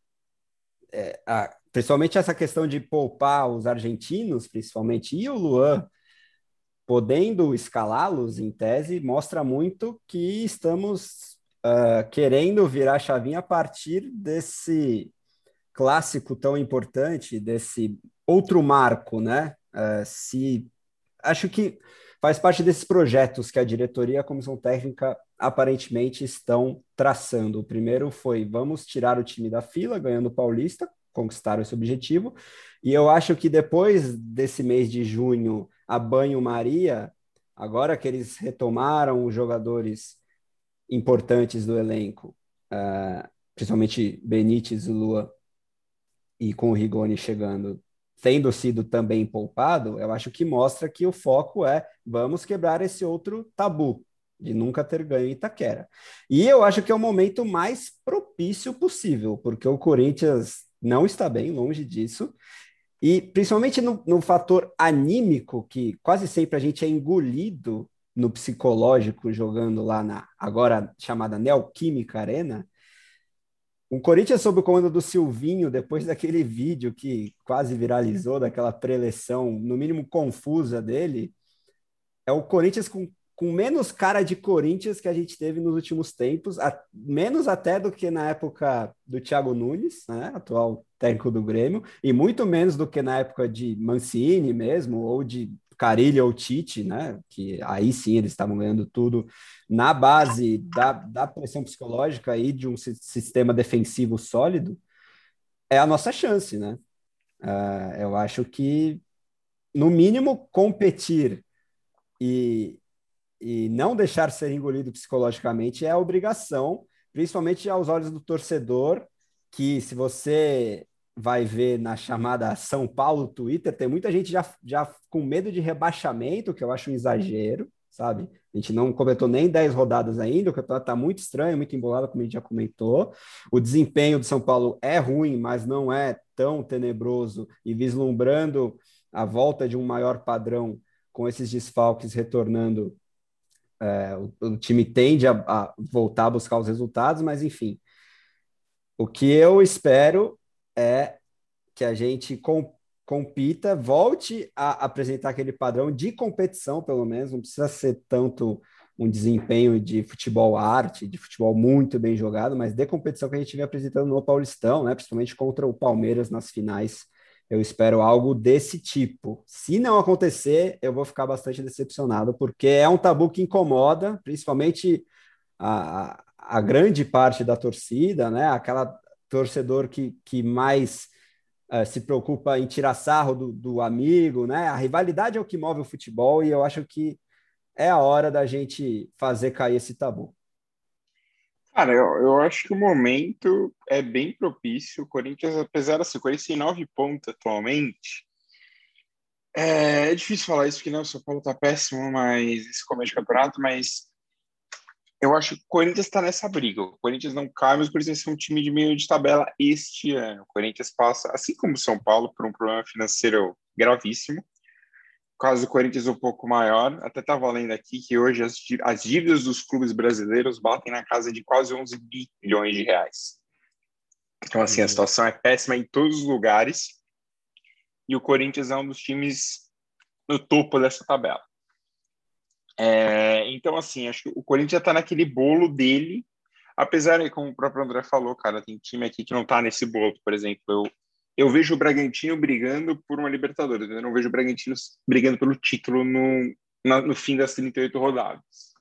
B: é, a, principalmente essa questão de poupar os argentinos, principalmente, e o Luan, podendo escalá-los em tese, mostra muito que estamos uh, querendo virar chavinha a partir desse clássico tão importante, desse outro marco, né? Uh, se acho que faz parte desses projetos que a diretoria e a comissão técnica aparentemente estão traçando. O primeiro foi vamos tirar o time da fila, ganhando o Paulista, conquistaram esse objetivo. E eu acho que depois desse mês de junho, a banho-maria, agora que eles retomaram os jogadores importantes do elenco, uh, principalmente Benítez e Lua, e com o Rigoni chegando tendo sido também poupado, eu acho que mostra que o foco é vamos quebrar esse outro tabu de nunca ter ganho Itaquera. E eu acho que é o momento mais propício possível, porque o Corinthians não está bem longe disso. E principalmente no, no fator anímico, que quase sempre a gente é engolido no psicológico jogando lá na agora chamada Neoquímica Arena, o Corinthians sob o comando do Silvinho, depois daquele vídeo que quase viralizou, daquela preleção, no mínimo confusa dele, é o Corinthians com, com menos cara de Corinthians que a gente teve nos últimos tempos, a, menos até do que na época do Thiago Nunes, né, atual técnico do Grêmio, e muito menos do que na época de Mancini mesmo, ou de Carilho ou Tite, né? Que aí sim eles estavam ganhando tudo na base da, da pressão psicológica e de um sistema defensivo sólido. é a nossa chance, né? Uh, eu acho que, no mínimo, competir e, e não deixar ser engolido psicologicamente é a obrigação, principalmente aos olhos do torcedor, que se você vai ver na chamada São Paulo Twitter, tem muita gente já, já com medo de rebaixamento, que eu acho um exagero, sabe? A gente não completou nem 10 rodadas ainda, o campeonato está muito estranho, muito embolado, como a gente já comentou. O desempenho do São Paulo é ruim, mas não é tão tenebroso e vislumbrando a volta de um maior padrão com esses desfalques retornando. É, o, o, time tende a, a voltar a buscar os resultados, mas enfim. O que eu espero é que a gente com, compita, volte a apresentar aquele padrão de competição, pelo menos, não precisa ser tanto um desempenho de futebol arte, de futebol muito bem jogado, mas de competição que a gente vem apresentando no Paulistão, né, principalmente contra o Palmeiras nas finais. Eu espero algo desse tipo. Se não acontecer, eu vou ficar bastante decepcionado, porque é um tabu que incomoda, principalmente a, a grande parte da torcida, né? Aquela torcedor que, que mais uh, se preocupa em tirar sarro do, do amigo, né? A rivalidade é o que move o futebol e eu acho que é a hora da gente fazer cair esse tabu.
A: Cara, eu, eu acho que o momento é bem propício. O Corinthians, apesar de ser 49 pontos atualmente, é, é, difícil falar isso porque não, o São Paulo tá péssimo, mas esse começo de campeonato, mas eu acho que o Corinthians está nessa briga. O Corinthians não cai, mas o Corinthians é um time de meio de tabela este ano. O Corinthians passa, assim como o São Paulo, por um problema financeiro gravíssimo. Caso do Corinthians um pouco maior. Até estava lendo aqui que hoje as, as dívidas dos clubes brasileiros batem na casa de quase 11 bilhões de reais. Então, assim, a uhum. situação é péssima em todos os lugares. E o Corinthians é um dos times no topo dessa tabela. É, então, assim, acho que o Corinthians está naquele bolo dele, apesar de, como o próprio André falou, cara, tem time aqui que não está nesse bolo, por exemplo. Eu, eu vejo o Bragantino brigando por uma Libertadores, eu não vejo o Bragantino brigando pelo título no, na, no fim das 38 rodadas.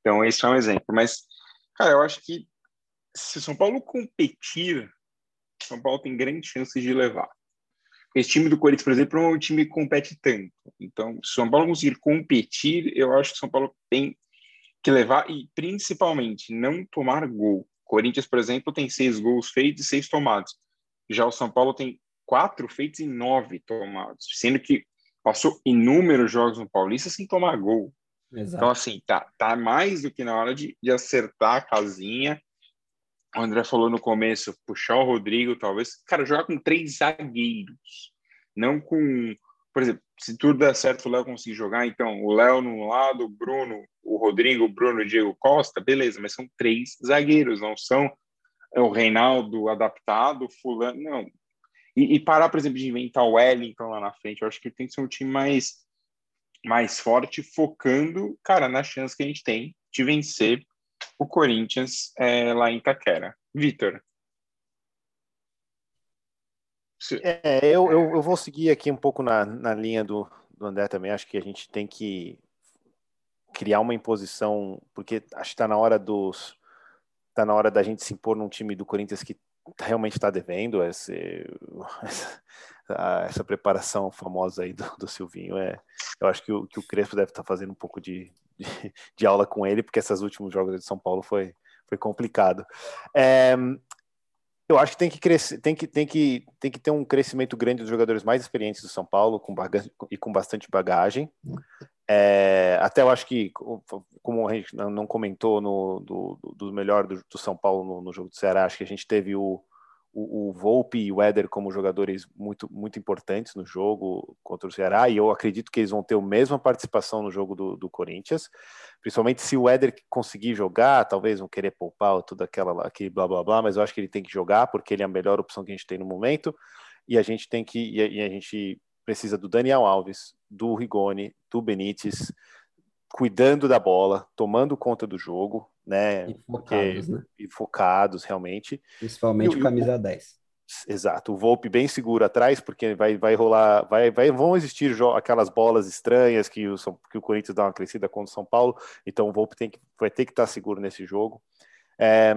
A: Então, esse é um exemplo. Mas, cara, eu acho que se o São Paulo competir, São Paulo tem grandes chances de levar. Esse time do Corinthians, por exemplo, não é um time que compete tanto. Então, se o São Paulo conseguir competir, eu acho que o São Paulo tem que levar e, principalmente, não tomar gol. Corinthians, por exemplo, tem seis gols feitos e seis tomados. Já o São Paulo tem quatro feitos e nove tomados, sendo que passou inúmeros jogos no Paulista sem tomar gol. Exato. Então, assim, tá, tá mais do que na hora de, de acertar a casinha o André falou no começo, puxar o Rodrigo, talvez. Cara, jogar com três zagueiros. Não com. Por exemplo, se tudo der certo, o Léo conseguir jogar, então o Léo no lado, o Bruno, o Rodrigo, o Bruno e o Diego Costa, beleza, mas são três zagueiros, não são o Reinaldo adaptado, Fulano, não. E, e parar, por exemplo, de inventar o Wellington lá na frente, eu acho que tem que ser um time mais, mais forte, focando, cara, na chance que a gente tem de vencer o Corinthians é, lá em Itaquera. Vitor.
C: É, eu, eu, eu, vou seguir aqui um pouco na, na linha do, do André também. Acho que a gente tem que criar uma imposição, porque acho que está na hora dos. Está na hora da gente se impor num time do Corinthians que realmente está devendo esse, <laughs> essa, essa, preparação famosa aí do, do Silvinho. É, eu acho que o, que o Crespo deve estar tá fazendo um pouco de, de, de, aula com ele, porque esses últimos jogos de São Paulo foi, foi complicado. É, eu acho que tem que crescer, tem que, tem que, tem que ter um crescimento grande dos jogadores mais experientes do São Paulo com e com bastante bagagem. É, até eu acho que, como a gente não comentou no, do, do melhor do, do São Paulo no, no, jogo do Ceará, acho que a gente teve o, o, o Volpe e o Éder como jogadores muito, muito importantes no jogo contra o Ceará, e eu acredito que eles vão ter a mesma participação no jogo do, do Corinthians, principalmente se o Éder conseguir jogar, talvez vão querer poupar tudo aquela, aquele blá blá blá, mas eu acho que ele tem que jogar, porque ele é a melhor opção que a gente tem no momento, e a gente tem que, e a, gente precisa do Daniel Alves, do Rigoni, do Benítez, cuidando da bola, tomando conta do jogo, né?
B: E focados, Porque, né?
C: E focados, realmente.
B: Principalmente o camisa 10.
C: Exato, o Volpe bem seguro atrás, porque vai, vai rolar, vai, vai, vão existir aquelas bolas estranhas que o, que o Corinthians dá uma crescida contra o São Paulo, então o Volpe tem que, vai ter que estar seguro nesse jogo. É,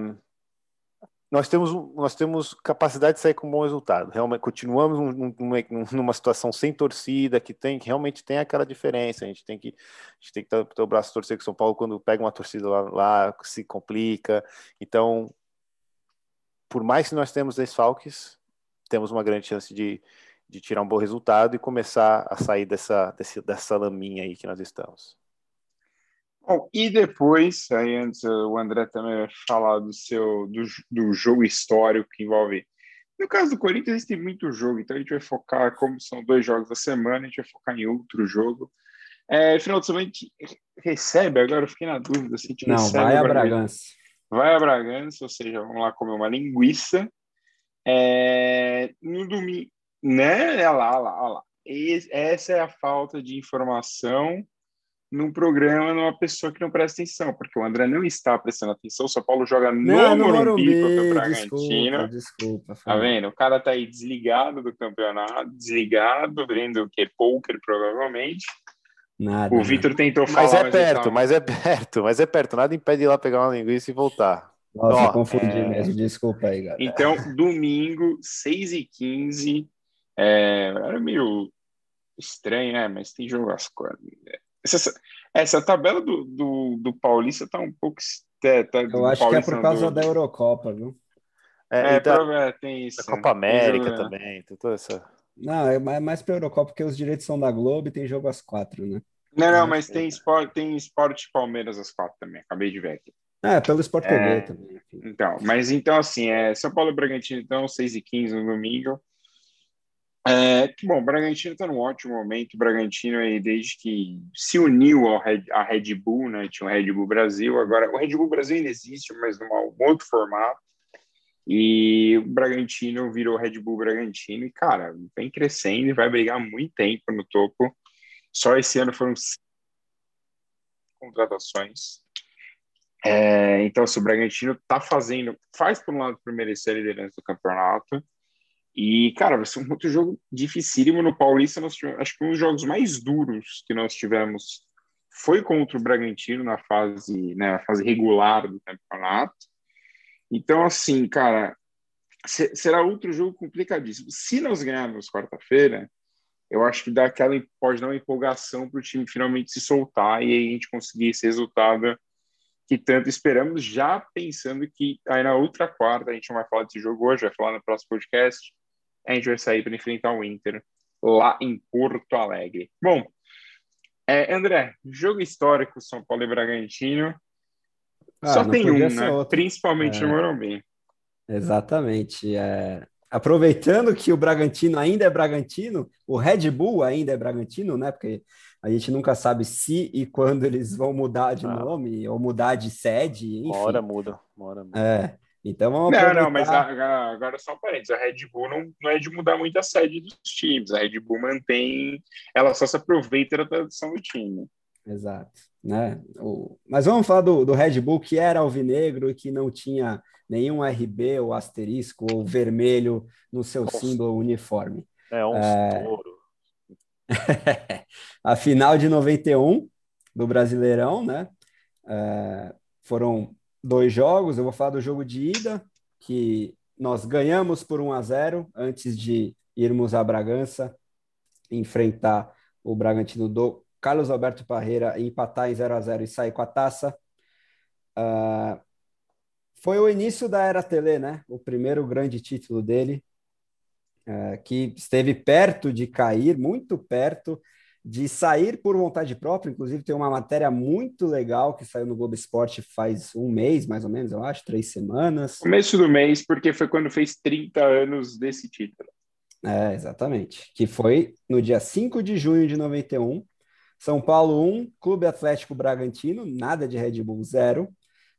C: nós temos, nós temos capacidade de sair com um bom resultado. Realmente, continuamos numa, numa situação sem torcida, que tem que realmente tem aquela diferença. A gente tem que, a gente tem que ter, o braço torcer com São Paulo quando pega uma torcida lá, lá, se complica. Então, por mais que nós temos desfalques, temos uma grande chance de, de tirar um bom resultado e começar a sair dessa, desse, dessa laminha aí que nós estamos.
A: Bom, e depois, aí antes o André também vai falar do seu do, do jogo histórico que envolve. No caso do Corinthians, tem muito jogo, então a gente vai focar, como são dois jogos da semana, a gente vai focar em outro jogo. É, final de semana a gente recebe, agora eu fiquei na dúvida se a gente
B: Não,
A: recebe.
B: vai a Bragança.
A: Vai a Bragança, ou seja, vamos lá comer uma linguiça. É, no domingo, né? Olha lá, olha lá, olha lá. Essa é a falta de informação num programa numa pessoa que não presta atenção, porque o André não está prestando atenção. O São Paulo joga no,
B: Não, no
A: Morumbi, contra o Bragantino.
B: desculpa, desculpa. foi
A: Tá
B: mal.
A: vendo? O cara tá aí desligado do campeonato, desligado, vendo o que? Poker, provavelmente.
B: Nada.
A: O
B: nada.
A: Vitor tentou falar,
C: Mas é
A: ele
C: perto,
A: tá-
C: mas é perto, mas é perto. Nada impede de ir lá pegar uma linguiça e voltar.
B: Nossa,
C: Ó,
B: confundi
A: é-
B: mesmo, desculpa aí, galera.
A: Então, domingo, 6h15. É, era meio estranho, né? Mas tem jogo às quatro. Essa, essa tabela do, do, do Paulista tá um pouco. é, Tá,
B: Eu acho que é
A: Paulista
B: por causa
A: do-
B: da Eurocopa, viu?
C: É,
A: É,
C: e da,
A: prova- é, tem isso.
C: da Copa
A: Tem
C: América
A: né?
C: também, tem toda essa.
B: Não, é mais mais pra Eurocopa, porque os direitos são da Globo e tem jogo às quatro, né?
A: Não, não,
B: Uhum.
A: mas tem esporte, tem esporte Palmeiras às quatro também. Acabei de ver aqui.
B: É, pelo Sport TV
A: É.
B: também. enfim.
A: Então, mas então, assim, é São Paulo e Bragantino, então, 6h15 no domingo. É, que bom, o Bragantino está num ótimo momento. O Bragantino aí, desde que se uniu ao Red, à Red Bull, né? Tinha o Red Bull Brasil, agora o Red Bull Brasil ainda existe, mas num outro formato. E o Bragantino virou Red Bull Bragantino e, cara, vem crescendo e vai brigar muito tempo no topo. Só esse ano foram contratações. É, então, se o Bragantino tá fazendo, faz por um lado por merecer a liderança do campeonato. E, cara, vai ser um outro jogo dificílimo no Paulista. Nós tivemos, acho que um dos jogos mais duros que nós tivemos foi contra o Bragantino na fase, né, fase regular do campeonato. Então, assim, cara, se- será outro jogo complicadíssimo. Se nós ganharmos quarta-feira, eu acho que dá aquela, pode dar uma empolgação para o time finalmente se soltar e aí a gente conseguir esse resultado que tanto esperamos, já pensando que aí na outra quarta, a gente não vai falar desse jogo hoje, vai falar no próximo podcast, a gente vai sair para enfrentar o Inter lá em Porto Alegre. Bom, é, André, jogo histórico São Paulo e Bragantino,
B: Ah,
A: só tem um, né?
B: outro.
A: Principalmente
B: É.
A: no Morumbi.
B: Exatamente. É, Aproveitando que o Bragantino ainda é Bragantino, o Red Bull ainda é Bragantino, né? Porque a gente nunca sabe se e quando eles vão mudar de
C: Ah.
B: nome ou mudar de sede, enfim.
C: Uma hora muda, uma hora muda.
B: É. Então vamos
A: Não,
B: aproveitar.
A: não, mas agora, agora só um parênteses, a Red Bull não, não é de mudar muito a sede dos times, a Red Bull mantém, ela só se aproveita da tradição do time.
B: Exato, né? O... Mas vamos falar do, do Red Bull que era alvinegro e que não tinha nenhum RB ou asterisco ou vermelho no seu
C: Nossa.
B: símbolo uniforme.
C: É um
B: É.
C: touro. <laughs>
B: a final de 91 do Brasileirão, né? É, foram dois jogos. Eu vou falar do jogo de ida, que nós ganhamos por 1 a 0 antes de irmos a Bragança enfrentar o Bragantino do Carlos Alberto Parreira empatar em 0 a 0 e sair com a taça. Ah, foi o início da era Tele, né? O primeiro grande título dele, eh, que esteve perto de cair, muito perto de sair por vontade própria. Inclusive, tem uma matéria muito legal que saiu no Globo Esporte faz um mês, mais ou menos, eu acho, três semanas.
A: Começo do mês, porque foi quando fez 30 anos desse título.
B: É, exatamente. Que foi no dia 5 de junho de 91. São Paulo 1, Clube Atlético Bragantino, nada de Red Bull 0.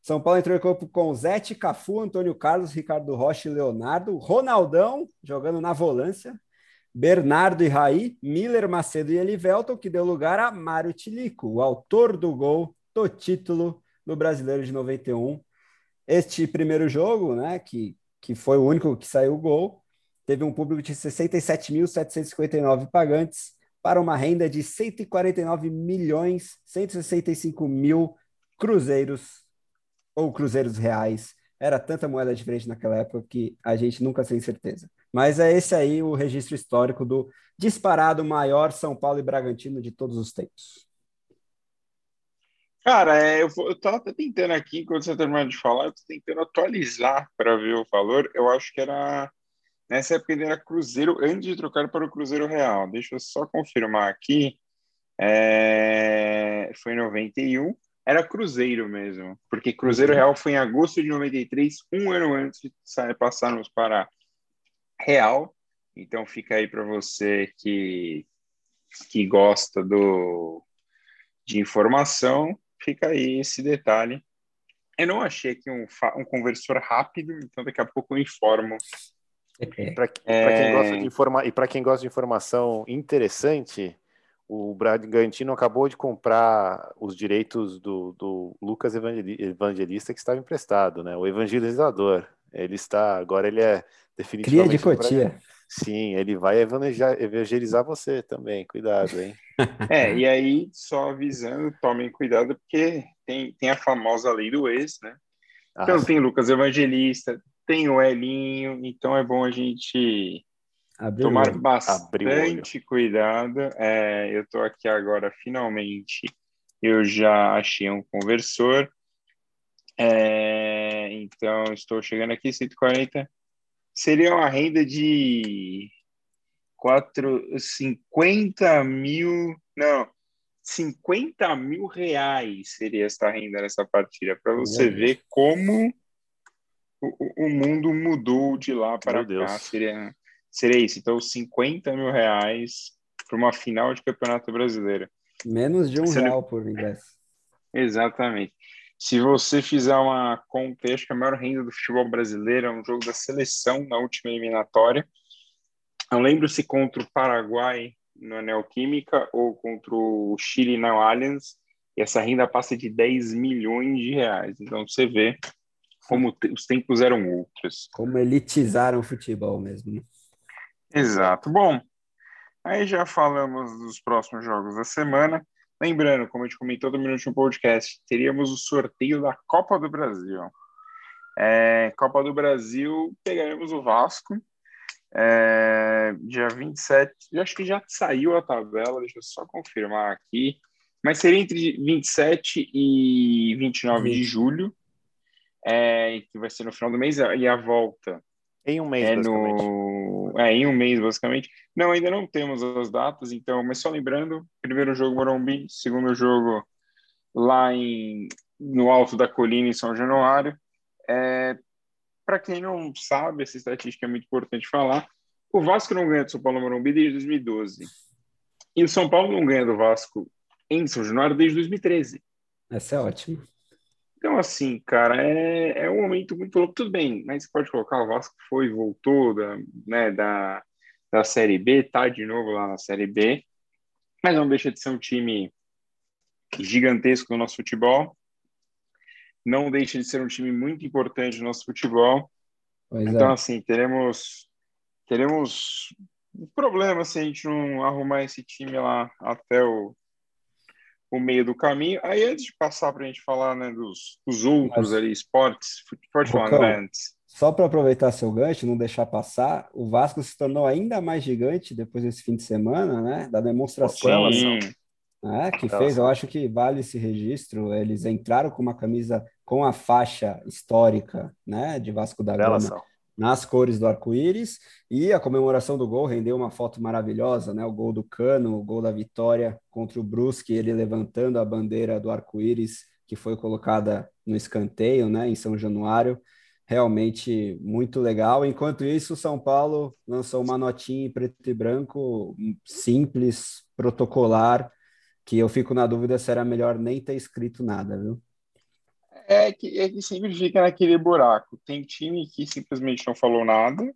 B: São Paulo entrou em campo com Zete, Cafu, Antônio Carlos, Ricardo Rocha e Leonardo. Ronaldão jogando na volância. Bernardo e Raí, Miller, Macedo e Elivelton, que deu lugar a Mário Tilico, o autor do gol do título do Brasileiro de 91. Este primeiro jogo, né, que, que foi o único que saiu o gol, teve um público de 67.759 pagantes para uma renda de 149 milhões 165 mil cruzeiros ou cruzeiros reais era tanta moeda diferente naquela época que a gente nunca tem certeza. Mas é esse aí o registro histórico do disparado maior São Paulo e Bragantino de todos os tempos.
A: Cara, é, eu, eu tava tentando aqui, enquanto você terminou de falar, eu tô tentando atualizar para ver o valor. Eu acho que era. Nessa época ele era Cruzeiro antes de trocar para o Cruzeiro Real. Deixa eu só confirmar aqui. É, foi em 91. Era Cruzeiro mesmo, porque Cruzeiro uhum. Real foi em agosto de 93, um ano antes de passarmos para Real. Então fica aí para você que, que gosta do, de informação, fica aí esse detalhe. Eu não achei aqui um, um conversor rápido, então daqui a pouco eu informo.
C: Para é... quem gosta de informa... E para quem gosta de informação interessante, o Bragantino acabou de comprar os direitos do, do Lucas Evangelista que estava emprestado, né? O evangelizador. Ele está, agora ele é definitivamente...
B: Cria de Cotia.
C: Sim, ele vai evangelizar você também, cuidado, hein? <laughs>
A: É, e aí, só avisando, tomem cuidado, porque tem, tem a famosa lei do ex, né? Ah, então tem Lucas Evangelista, tem o Elinho, então é bom a gente Abriu tomar bastante cuidado. É, eu estou aqui agora, finalmente, eu já achei um conversor. É, então, estou chegando aqui, 140. Seria uma renda de 4, 50 mil, não, 50 mil reais seria essa renda nessa partida, para você ver como o, o, mundo mudou de lá para Meu cá. Deus. Seria seria isso. Então, 50 mil reais para uma final de campeonato brasileiro.
B: Menos de um você real por ingresso.
A: Exatamente. Se você fizer uma conta, acho que a maior renda do futebol brasileiro é um jogo da seleção na última eliminatória. Eu lembro se contra o Paraguai no Neoquímica ou contra o Chile na Allianz, e essa renda passa de 10 milhões de reais. Então você vê como os tempos eram outros.
B: Como elitizaram o futebol mesmo. Né?
A: Exato. Bom, aí já falamos dos próximos jogos da semana. Lembrando, como a gente comentou no Minuto Podcast, teríamos o sorteio da Copa do Brasil. É, Copa do Brasil, pegaremos o Vasco. É, dia 27, eu acho que já saiu a tabela, deixa eu só confirmar aqui. Mas seria entre 27 e 29 de julho, é, que vai ser no final do mês, e a volta.
C: Em um mês, é no
A: é, em um mês, basicamente. Não, ainda não temos as datas, então, mas só lembrando, primeiro jogo Morumbi, segundo jogo lá em, no alto da colina em São Januário. É, Para quem não sabe, essa estatística é muito importante falar, o Vasco não ganha do São Paulo Morumbi desde 2012. E o São Paulo não ganha do Vasco em São Januário desde 2013.
B: Essa é ótima.
A: Então, assim, cara, é, é um momento muito louco. Tudo bem, mas você pode colocar o Vasco foi, voltou da, né, da, da Série B, tá de novo lá na Série B, mas não deixa de ser um time gigantesco no nosso futebol. Não deixa de ser um time muito importante no nosso futebol. Pois então, é. assim, teremos, teremos um problema se a gente não arrumar esse time lá até o o meio do caminho. Aí, antes de passar para a gente falar né, dos, dos outros Mas, ali, esportes, pode falar né, antes.
B: Só para aproveitar seu gancho, não deixar passar, o Vasco se tornou ainda mais gigante depois desse fim de semana, né? Da demonstração. Sim. Né, que fez, eu acho que vale esse registro. Eles entraram com uma camisa com a faixa histórica, né, de Vasco da Gama nas cores do arco-íris e a comemoração do gol rendeu uma foto maravilhosa, né? O gol do Cano, o gol da vitória contra o Brusque, ele levantando a bandeira do arco-íris que foi colocada no escanteio, né, em São Januário. Realmente muito legal. Enquanto isso, São Paulo lançou uma notinha em preto e branco, simples, protocolar, que eu fico na dúvida se era melhor nem ter escrito nada, viu?
A: É que, sempre fica naquele buraco. Tem time que simplesmente não falou nada.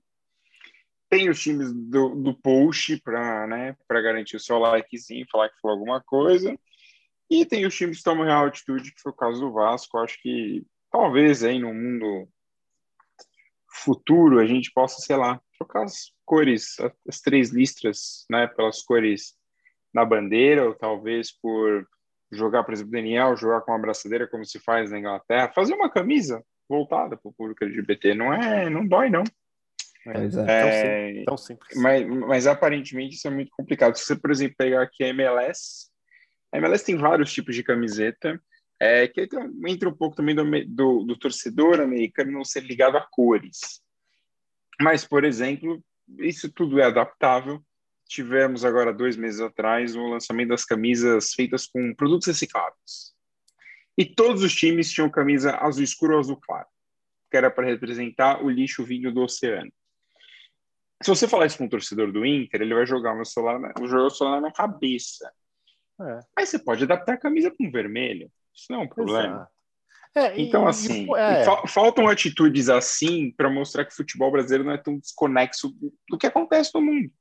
A: Tem os times do, do post para né, garantir o seu likezinho, falar que falou alguma coisa. E tem os times que tomam real atitude, que foi o caso do Vasco. Acho que talvez aí no mundo futuro a gente possa, sei lá, trocar as cores, as três listras, né, pelas cores na bandeira, ou talvez por jogar, por exemplo, Daniel, jogar com uma braçadeira como se faz na Inglaterra, fazer uma camisa, voltada para o público LGBT. Não é, não dói, não.
B: Pois é.
A: É,
C: Tão simples.
A: mas, mas aparentemente isso é muito complicado. Se você, por exemplo, pegar aqui a MLS, a MLS tem vários tipos de camiseta, é, que entra um pouco também do, do, do torcedor americano não ser ligado a cores. Mas, por exemplo, isso tudo é adaptável. Tivemos agora, dois meses atrás, o lançamento das camisas feitas com produtos recicláveis. E todos os times tinham camisa azul escuro ou azul claro, que era para representar o lixo vindo do oceano. Se você falar isso com um torcedor do Inter, ele vai jogar o celular, na- o celular na cabeça.
C: É.
A: Aí você pode adaptar a camisa com vermelho. Isso não é um problema.
C: É, e-
A: Então,
C: e-
A: assim,
C: é,
A: fa- faltam atitudes assim para mostrar que o futebol brasileiro não é tão desconexo do que acontece no mundo.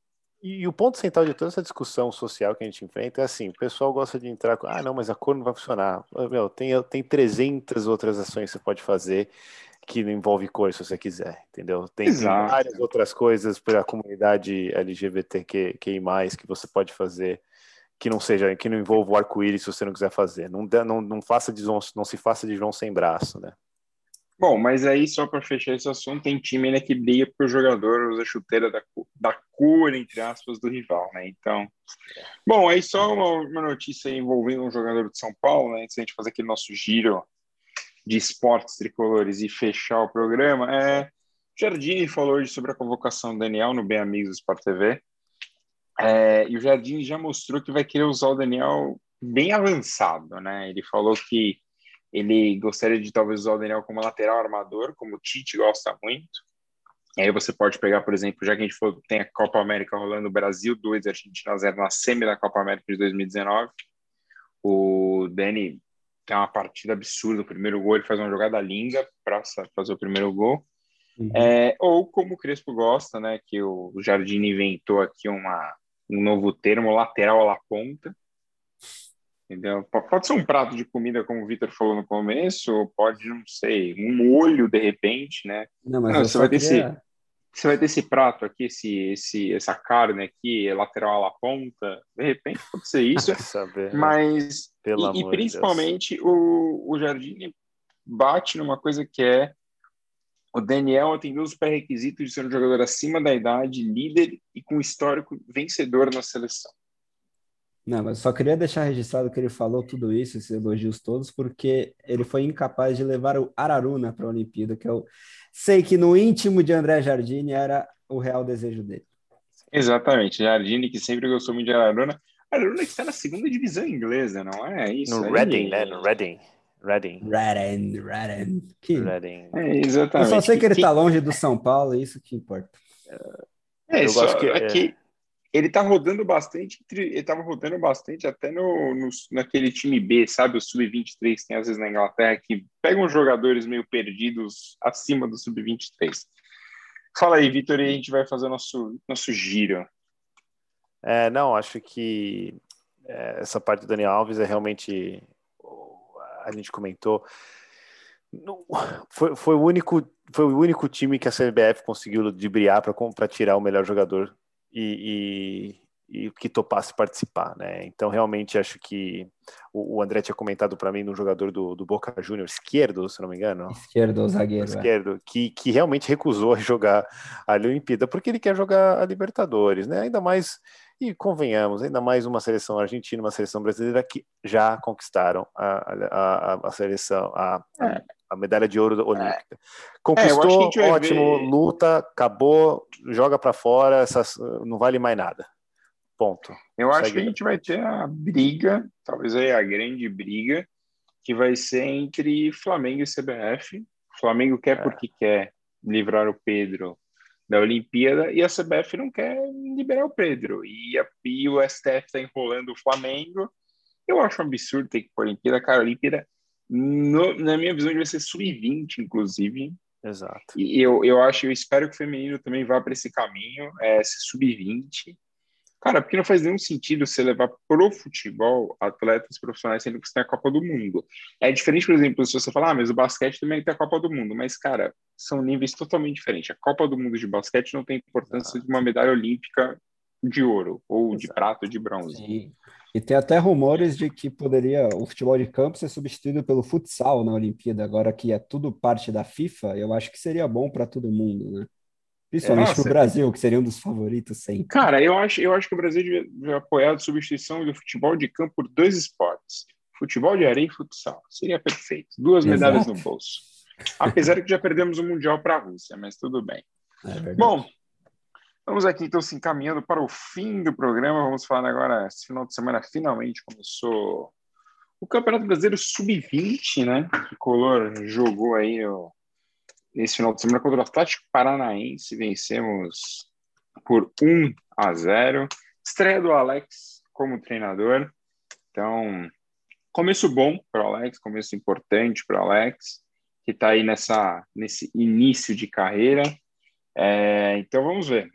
C: E, e o ponto central de toda essa discussão social que a gente enfrenta é assim: o pessoal gosta de entrar com, ah, não, mas a cor não vai funcionar. Ah, Meu, tem, tem 300 outras ações que você pode fazer que não envolve cor, se você quiser, entendeu? Tem,
A: Exato.
C: várias outras coisas para a comunidade LGBTQI+, que você pode fazer que não seja, que não envolva o arco-íris se você não quiser fazer. Não, não, não, faça de João, não se faça de João sem braço, né?
A: Bom, mas aí só para fechar esse assunto, tem time ainda que briga o jogador usa chuteira da, da cor, entre aspas, do rival, né? Então, bom, aí só uma, uma notícia envolvendo um jogador de São Paulo, né? Antes da gente fazer aquele nosso giro de esportes tricolores e fechar o programa, é Jardine falou hoje sobre a convocação do Daniel no Bem Amigos do Sport TV. É, e o Jardine já mostrou que vai querer usar o Daniel bem avançado, né? Ele falou que ele gostaria de talvez usar o Daniel como lateral armador, como o Tite gosta muito. E aí você pode pegar, por exemplo, já que a gente falou, tem a Copa América rolando, Brasil 2, Argentina 0 na semi da Copa América de 2019. O Dani tem uma partida absurda, o primeiro gol, ele faz uma jogada linda para fazer o primeiro gol.
B: Uhum.
A: É, ou como o Crespo gosta, né, que o Jardim inventou aqui uma, um novo termo, lateral à la ponta. Entendeu? Pode ser um prato de comida, como o Vitor falou no começo, ou pode, não sei, um molho de repente, né?
B: Não, mas
A: Não,
B: eu
A: você vai ter
B: queria-
A: Você vai ter esse prato aqui, esse, esse, essa carne aqui, lateral à ponta, de repente pode ser isso, <laughs>
C: Saber,
A: mas
C: pelo
A: e,
C: amor
A: e
C: de Deus.
A: principalmente o, o Jardim bate numa coisa que é o Daniel atendeu os pré-requisitos de ser um jogador acima da idade, líder e com histórico vencedor na seleção.
B: Não, mas só queria deixar registrado que ele falou tudo isso, esses elogios todos, porque ele foi incapaz de levar o Araruna para a Olimpíada, que eu sei que no íntimo de André Jardine era o real desejo dele.
A: Exatamente, Jardine, que sempre gostou muito de Araruna. Araruna que está na segunda divisão inglesa, não é isso?
C: No
A: aí?
C: Reading, né? No Reading. Reading.
B: Redden, Redden. Que...
C: Reading.
A: É,
B: Eu
A: exatamente.
B: só sei que ele
A: Que-
B: tá longe do São Paulo, é isso que importa.
A: É,
C: Eu
A: só
C: gosto que-
A: é
C: é.
A: Ele tá rodando bastante, ele tava rodando bastante até no, no- naquele time B, sabe? O Sub-23 tem às vezes na Inglaterra que pegam jogadores meio perdidos acima do Sub-23. Fala aí, Vitor, e a gente vai fazer nosso, nosso giro.
C: É, não, acho que é, essa parte do Daniel Alves é realmente. A gente comentou. não- foi, foi, o único, foi o único time que a CBF conseguiu ludibriar para tirar o melhor jogador e, e, e que topasse participar, né? Então, realmente, acho que o, o André tinha comentado para mim no jogador do, do Boca Juniors, esquerdo, se não me engano,
B: Esquerdo zagueiro, é.
C: esquerdo, que, que realmente recusou a jogar a Olimpíada, porque ele quer jogar a Libertadores, né? Ainda mais, e convenhamos, ainda mais uma seleção argentina, uma seleção brasileira que já conquistaram a, a, a, a seleção, a, a, a medalha de ouro olímpica.
A: É, acho
C: Conquistou,
A: vai
C: ótimo,
A: ver-
C: luta, acabou, joga para fora, essas, não vale mais nada. Ponto.
A: Eu acho
C: Segue.
A: que a gente vai ter a briga, talvez aí a grande briga, que vai ser entre Flamengo e CBF. O Flamengo quer
C: É.
A: porque quer livrar o Pedro da Olimpíada e a CBF não quer liberar o Pedro. E, a, e o STF está enrolando o Flamengo. Eu acho um absurdo ter que ir para a Olimpíada. Cara, a Olimpíada, no- na minha visão, vai ser sub-20, inclusive.
C: Exato.
A: E eu, eu acho, eu espero que o feminino também vá para esse caminho, é, ser sub-20. Cara, porque não faz nenhum sentido você levar pro futebol atletas profissionais sendo que você tem a Copa do Mundo. É diferente, por exemplo, se você falar, ah, mas o basquete também tem a Copa do Mundo. Mas, cara, são níveis totalmente diferentes. A Copa do Mundo de basquete não tem importância de uma medalha olímpica de ouro, ou de
C: Exato.
A: prata ou de bronze.
B: Sim. E tem até rumores de que poderia o futebol de campo ser substituído pelo futsal na Olimpíada, agora que é tudo parte da FIFA, eu acho que seria bom para todo mundo, né? Principalmente para o Brasil, que seria um dos favoritos sempre.
A: Cara, eu acho, eu acho que o Brasil devia apoiar a substituição do futebol de campo por dois esportes: futebol de areia e futsal. Seria perfeito. Duas Exato. medalhas no bolso. Apesar de que já perdemos o Mundial para a Rússia, mas tudo bem. É Bom, vamos aqui então se encaminhando para o fim do programa. Vamos falar agora, esse final de semana finalmente começou o Campeonato Brasileiro Sub-20, né? O Color jogou aí nesse final de semana contra o Atlético Paranaense. Vencemos por 1 a 0. Estreia do Alex como treinador. Então, começo bom para o Alex, começo importante para o Alex, que está aí nessa, nesse início de carreira. É, então, vamos ver.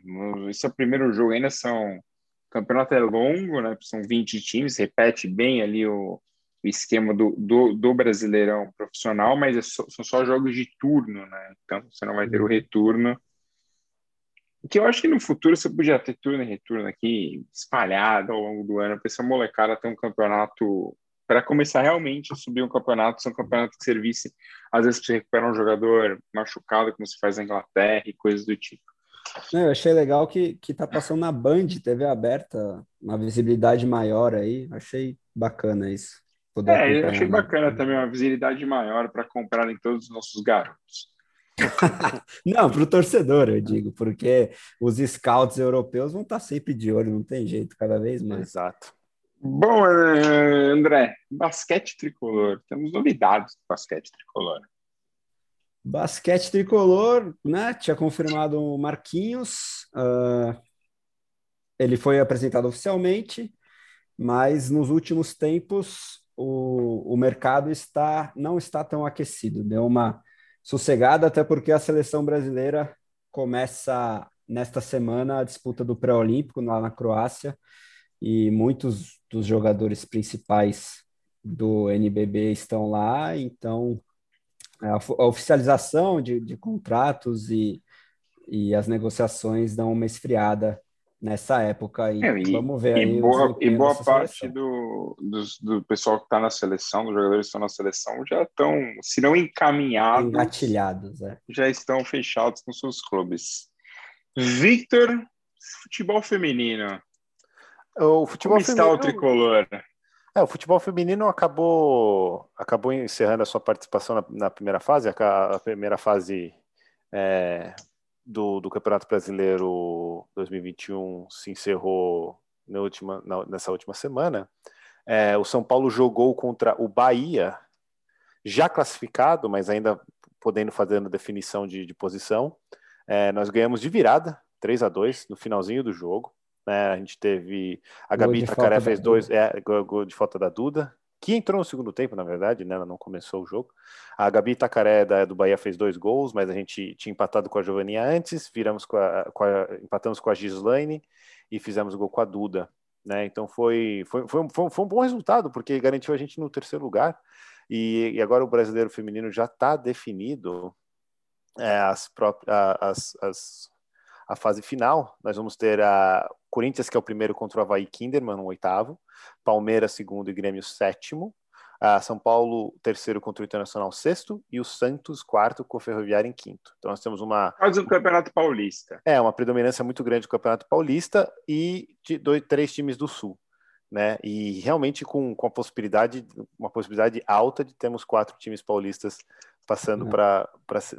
A: Esse é o primeiro jogo ainda, são... O campeonato é longo, né? São 20 times, repete bem ali o, o esquema do, do, do, Brasileirão profissional, mas é só, são só jogos de turno, né? Então você não vai ter o uhum. retorno. Que eu acho que no futuro você podia ter turno e retorno aqui espalhado ao longo do ano, para essa molecada ter um campeonato para começar realmente a subir um campeonato, são campeonatos que servissem, às vezes, para você recuperar um jogador machucado, como se faz na Inglaterra e coisas do tipo.
B: Eu achei legal que, que tá passando na Band, TV aberta, uma visibilidade maior aí. Achei bacana isso.
A: É, eu achei bacana também uma visibilidade maior para comprar em todos os nossos garotos. <laughs>
B: não, para o torcedor, eu digo, porque os scouts europeus vão estar tá sempre de olho, não tem jeito, cada vez mais.
C: Exato.
A: Bom, eh, André, basquete tricolor. Temos novidades do basquete tricolor.
B: Basquete tricolor, né? Tinha confirmado o Marquinhos. Uh, ele foi apresentado oficialmente, mas nos últimos tempos o, o mercado está não está tão aquecido, deu uma sossegada, até porque a seleção brasileira começa nesta semana a disputa do pré-olímpico lá na Croácia e muitos dos jogadores principais do NBB estão lá, então a, oficialização de, de contratos e, e as negociações dão uma esfriada nessa época aí. É, e, vamos ver
A: e boa, e boa parte do, do, do, pessoal que está na seleção, dos jogadores que estão na seleção, já estão, se não encaminhados,
B: engatilhados, é.
A: já estão fechados com seus clubes. Victor, futebol feminino.
C: O futebol
A: Como
C: feminino...
A: está o tricolor?
C: É, o futebol feminino acabou acabou encerrando a sua participação na, na primeira fase, a, a primeira fase é, do, do Campeonato Brasileiro 2021 se encerrou na última, na, nessa última semana. É, o São Paulo jogou contra o Bahia, já classificado, mas ainda podendo fazer a definição de, de posição. É, nós ganhamos de virada, 3 a 2 no finalzinho do jogo. É, a gente teve. A Gabi Tacaré fez dois, é, gol de falta da Duda que entrou no segundo tempo, na verdade, né? Ela não começou o jogo. A Gabi Itacaré da, do Bahia fez dois gols, mas a gente tinha empatado com a Giovaninha antes, viramos com a, com a, empatamos com a Gislaine e fizemos gol com a Duda. Né? Então foi, foi, foi, foi, foi um bom resultado, porque garantiu a gente no terceiro lugar. E, e agora o brasileiro feminino já está definido é, as, próprias, as, as, a fase final. Nós vamos ter a Corinthians, que é o primeiro contra o Havaí Kinderman, no oitavo. Palmeiras, segundo e Grêmio, sétimo. Uh, São Paulo, terceiro contra o Internacional, sexto, e o Santos, quarto, com o Ferroviário em quinto. Então nós temos uma.
A: Quase um Campeonato Paulista.
C: É, uma predominância muito grande do Campeonato Paulista e de dois, três times do Sul. Né? E realmente com, com a possibilidade, uma possibilidade alta de termos quatro times paulistas passando uhum. para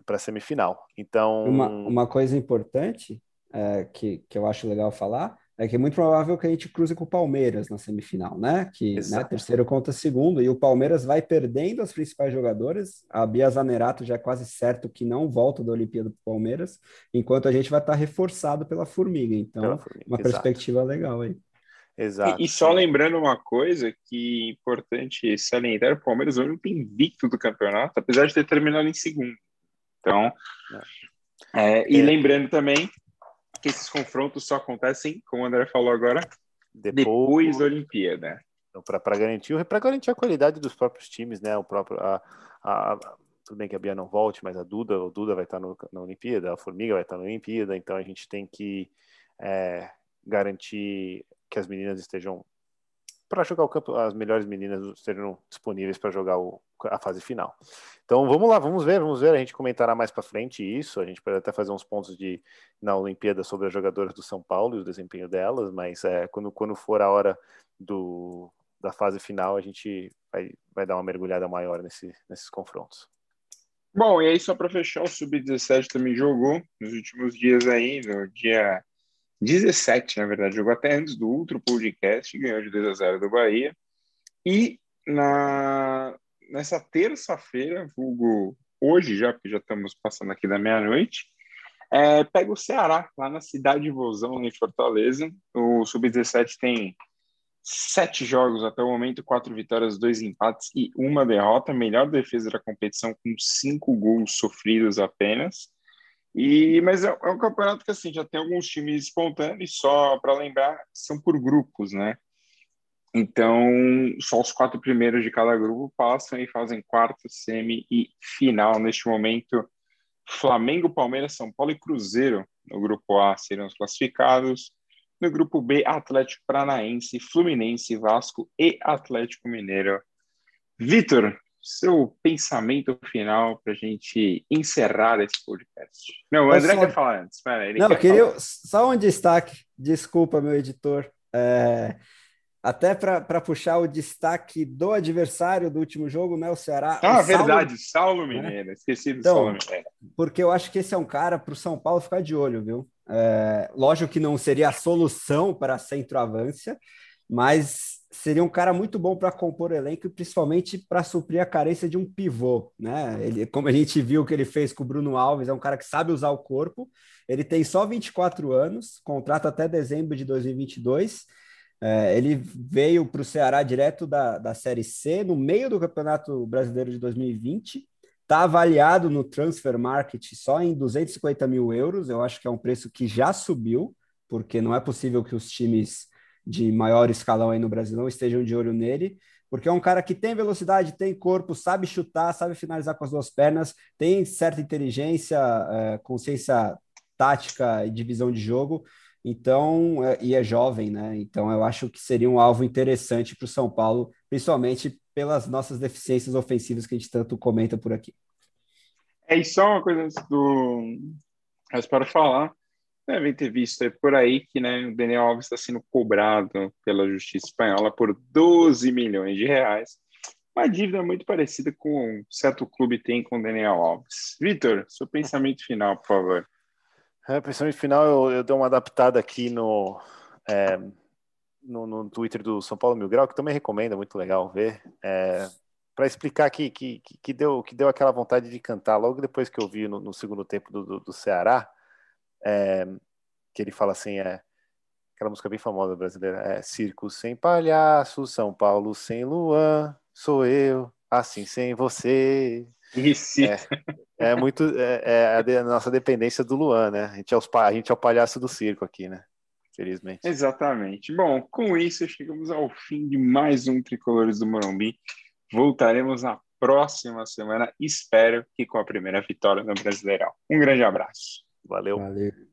C: a semifinal. Então.
B: Uma, uma coisa importante é, que, que eu acho legal falar é que é muito provável que a gente cruze com o Palmeiras na semifinal, né? Que né, terceiro contra segundo, e o Palmeiras vai perdendo as principais jogadoras. A Bia Zanerato já é quase certo que não volta da Olimpíada do Palmeiras, enquanto a gente vai estar reforçado pela Formiga. Então, formiga. uma Exato. perspectiva legal aí.
A: Exato. E, e, só lembrando uma coisa que é importante salientar, o Palmeiras não tem invicto do campeonato, apesar de ter terminado em segundo. Então, é. É, e é. lembrando também que esses confrontos só acontecem, como o André falou agora, depois, depois da Olimpíada.
C: Então, para garantir, para garantir a qualidade dos próprios times, né? O próprio, a, a, tudo bem que a Bia não volte, mas a Duda, o Duda vai estar no, na Olimpíada, a Formiga vai estar na Olimpíada, então a gente tem que é, garantir que as meninas estejam para jogar o campo, as melhores meninas serão disponíveis para jogar o, a fase final. Então vamos lá, vamos ver, vamos ver. A gente comentará mais para frente isso. A gente pode até fazer uns pontos de na Olimpíada sobre as jogadoras do São Paulo e o desempenho delas, mas é, quando, quando for a hora do, da fase final, a gente vai, vai dar uma mergulhada maior nesse, nesses confrontos.
A: Bom, e aí só para fechar, o Sub-17 também jogou nos últimos dias aí, no dia 17, na verdade, jogou até antes do outro podcast, ganhou de 2 a 0 do Bahia. E na, nessa terça-feira, vulgo hoje já, porque já estamos passando aqui da meia-noite, é, pega o Ceará, lá na cidade de Vozão, em Fortaleza. O Sub-17 tem sete jogos até o momento, quatro vitórias, dois empates e uma derrota. Melhor defesa da competição com cinco gols sofridos apenas. E mas é, é um campeonato que assim já tem alguns times espontâneos. Só para lembrar, são por grupos, né? Então só os quatro primeiros de cada grupo passam e fazem quarta, semi e final neste momento. Flamengo, Palmeiras, São Paulo e Cruzeiro no grupo A serão os classificados. No grupo B, Atlético Paranaense, Fluminense, Vasco e Atlético Mineiro. Vitor, seu pensamento final para a gente encerrar esse podcast. Não, o André só... quer falar antes.
B: Ele Não, queria falar. só um destaque. Desculpa, meu editor. É... Até para puxar o destaque do adversário do último jogo, né? O Ceará.
A: Ah,
B: o
A: verdade, Saulo, Saulo né? Mineiro. Né? Esqueci do então, Saulo Mineiro.
B: Porque eu acho que esse é um cara para o São Paulo ficar de olho, viu? É, lógico que não seria a solução para a centroavância, mas seria um cara muito bom para compor elenco, principalmente para suprir a carência de um pivô, né? Ele, como a gente viu que ele fez com o Bruno Alves, é um cara que sabe usar o corpo. Ele tem só 24 anos, contrato até dezembro de 2022. É, ele veio para o Ceará direto da, da Série C, no meio do Campeonato Brasileiro de 2020 Está avaliado no Transfer Market só em 250 mil euros. Eu acho que é um preço que já subiu, porque não é possível que os times de maior escalão aí no Brasil não estejam de olho nele, porque é um cara que tem velocidade, tem corpo, sabe chutar, sabe finalizar com as duas pernas, tem certa inteligência, é, consciência tática e divisão de jogo. Então, é, e é jovem, né? Então, eu acho que seria um alvo interessante para o São Paulo, principalmente pelas nossas deficiências ofensivas que a gente tanto comenta por aqui.
A: É, e só uma coisa do. Eu espero falar. Devem ter visto por aí que né, o Daniel Alves está sendo cobrado pela justiça espanhola por 12 milhões de reais. Uma dívida muito parecida com um certo clube tem com o Daniel Alves. Vitor, seu pensamento final, por favor.
C: É, pensamento final, eu, eu dei uma adaptada aqui no. É no, no Twitter do São Paulo Mil Grau, que também recomendo, é muito legal ver, é, para explicar que, que, que, deu, que deu aquela vontade de cantar logo depois que eu vi no, no segundo tempo do, do, do Ceará, é, que ele fala assim, é, aquela música bem famosa brasileira, é Circo sem palhaço, São Paulo sem Luan, sou eu, assim sem você.
A: Isso.
C: É, é muito é, é, a, nossa dependência do Luan, né? A gente, é os, a gente é o palhaço do circo aqui, né? felizmente.
A: Exatamente. Bom, com isso chegamos ao fim de mais um Tricolores do Morumbi. Voltaremos na próxima semana, espero que com a primeira vitória no Brasileirão. Um grande abraço.
C: Valeu. Valeu.